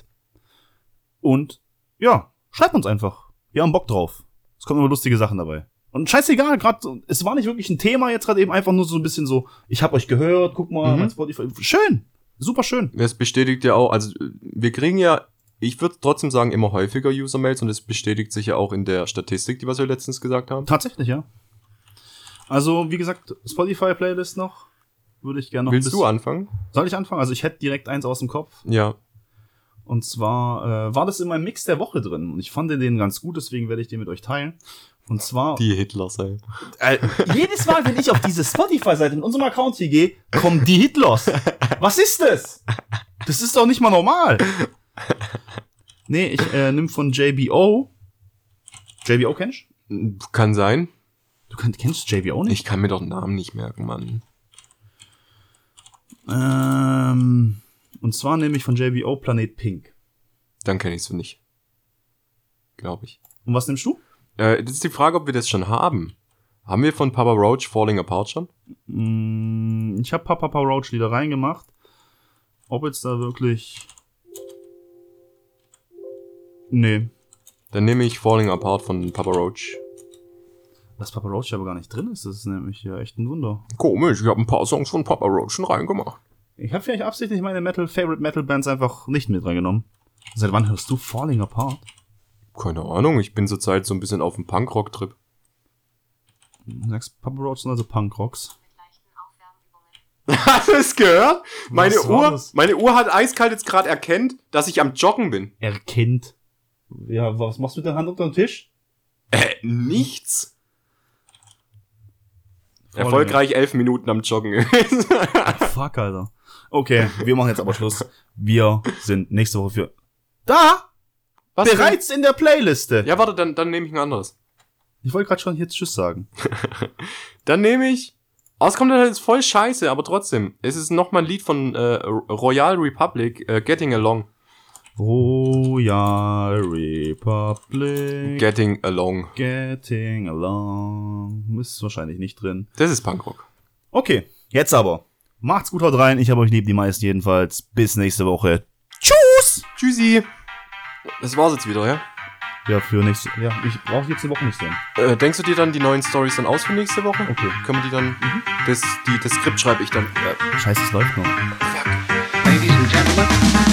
Und ja, schreibt uns einfach. Wir haben Bock drauf. Es kommen immer lustige Sachen dabei. Und scheißegal, gerade, es war nicht wirklich ein Thema jetzt gerade eben einfach nur so ein bisschen so, ich hab euch gehört, guck mal, Mhm. Spotify. Schön, super schön. Es bestätigt ja auch, also wir kriegen ja, ich würde trotzdem sagen, immer häufiger User-Mails und es bestätigt sich ja auch in der Statistik, die was wir letztens gesagt haben. Tatsächlich, ja. Also, wie gesagt, Spotify-Playlist noch. Würde ich gerne noch Willst du anfangen? Soll ich anfangen? Also, ich hätte direkt eins aus dem Kopf. Ja. Und zwar äh, war das in meinem Mix der Woche drin. Und ich fand den ganz gut, deswegen werde ich den mit euch teilen. Und zwar. Die Hitlers, ey. Äh, jedes Mal, wenn ich auf diese Spotify-Seite in unserem Account hier gehe, kommen die Hitlers. Was ist das? Das ist doch nicht mal normal. Nee, ich äh, nimm von JBO. JBO kennst Kann sein. Du? Du kennst JBO nicht? Ich kann mir doch Namen nicht merken, Mann. Ähm, und zwar nehme ich von JBO Planet Pink. Dann kenne ich es nicht. Glaube ich. Und was nimmst du? Äh, das ist die Frage, ob wir das schon haben. Haben wir von Papa Roach Falling Apart schon? Mm, Ich habe Papa Roach Lieder reingemacht. Ob jetzt da wirklich. Nee. Dann nehme ich Falling Apart von Papa Roach. Dass Papa Roach aber gar nicht drin ist, das ist nämlich ja echt ein Wunder. Komisch, ich habe ein paar Songs von Papa Roach schon reingemacht. Ich habe vielleicht absichtlich meine Metal Favorite Metal Bands einfach nicht mit reingenommen. Seit wann hörst du Falling Apart? Keine Ahnung, ich bin zurzeit so ein bisschen auf dem Punkrock-Trip. Du sagst, Papa Roach sind also Punkrocks. Hast du es gehört? Meine Uhr, meine Uhr hat eiskalt jetzt gerade erkennt, dass ich am Joggen bin. Erkennt. Ja, was machst du mit der Hand unter dem Tisch? Äh, nichts. Erfolgreich elf Minuten am Joggen. Fuck, Alter. Okay, wir machen jetzt aber Schluss. Wir sind nächste Woche für. Da! Was Bereits in der Playliste. denn? Ja, warte, dann, dann nehme ich ein anderes. Ich wollte gerade schon jetzt Tschüss sagen. Dann nehme ich. Oh, es kommt halt jetzt voll scheiße, aber trotzdem. Es ist nochmal ein Lied von äh, Royal Republic, äh, Getting Along. Royal Republic. Getting Along. Getting along. Ist wahrscheinlich nicht drin. Das ist Punkrock. Okay, jetzt aber. Macht's gut, haut rein. Ich hab euch lieb, die meisten jedenfalls. Bis nächste Woche. Tschüss! Tschüssi. Das war's jetzt wieder, ja? Ja, für nächste. Ja, ich brauche jetzt eine Woche nicht sehen. Äh, denkst du dir dann die neuen Stories dann aus für nächste Woche? Okay. Können wir die dann. Das, die, das Skript schreibe ich dann. Ja. Scheiße, es läuft noch. Fuck. Ladies and gentlemen,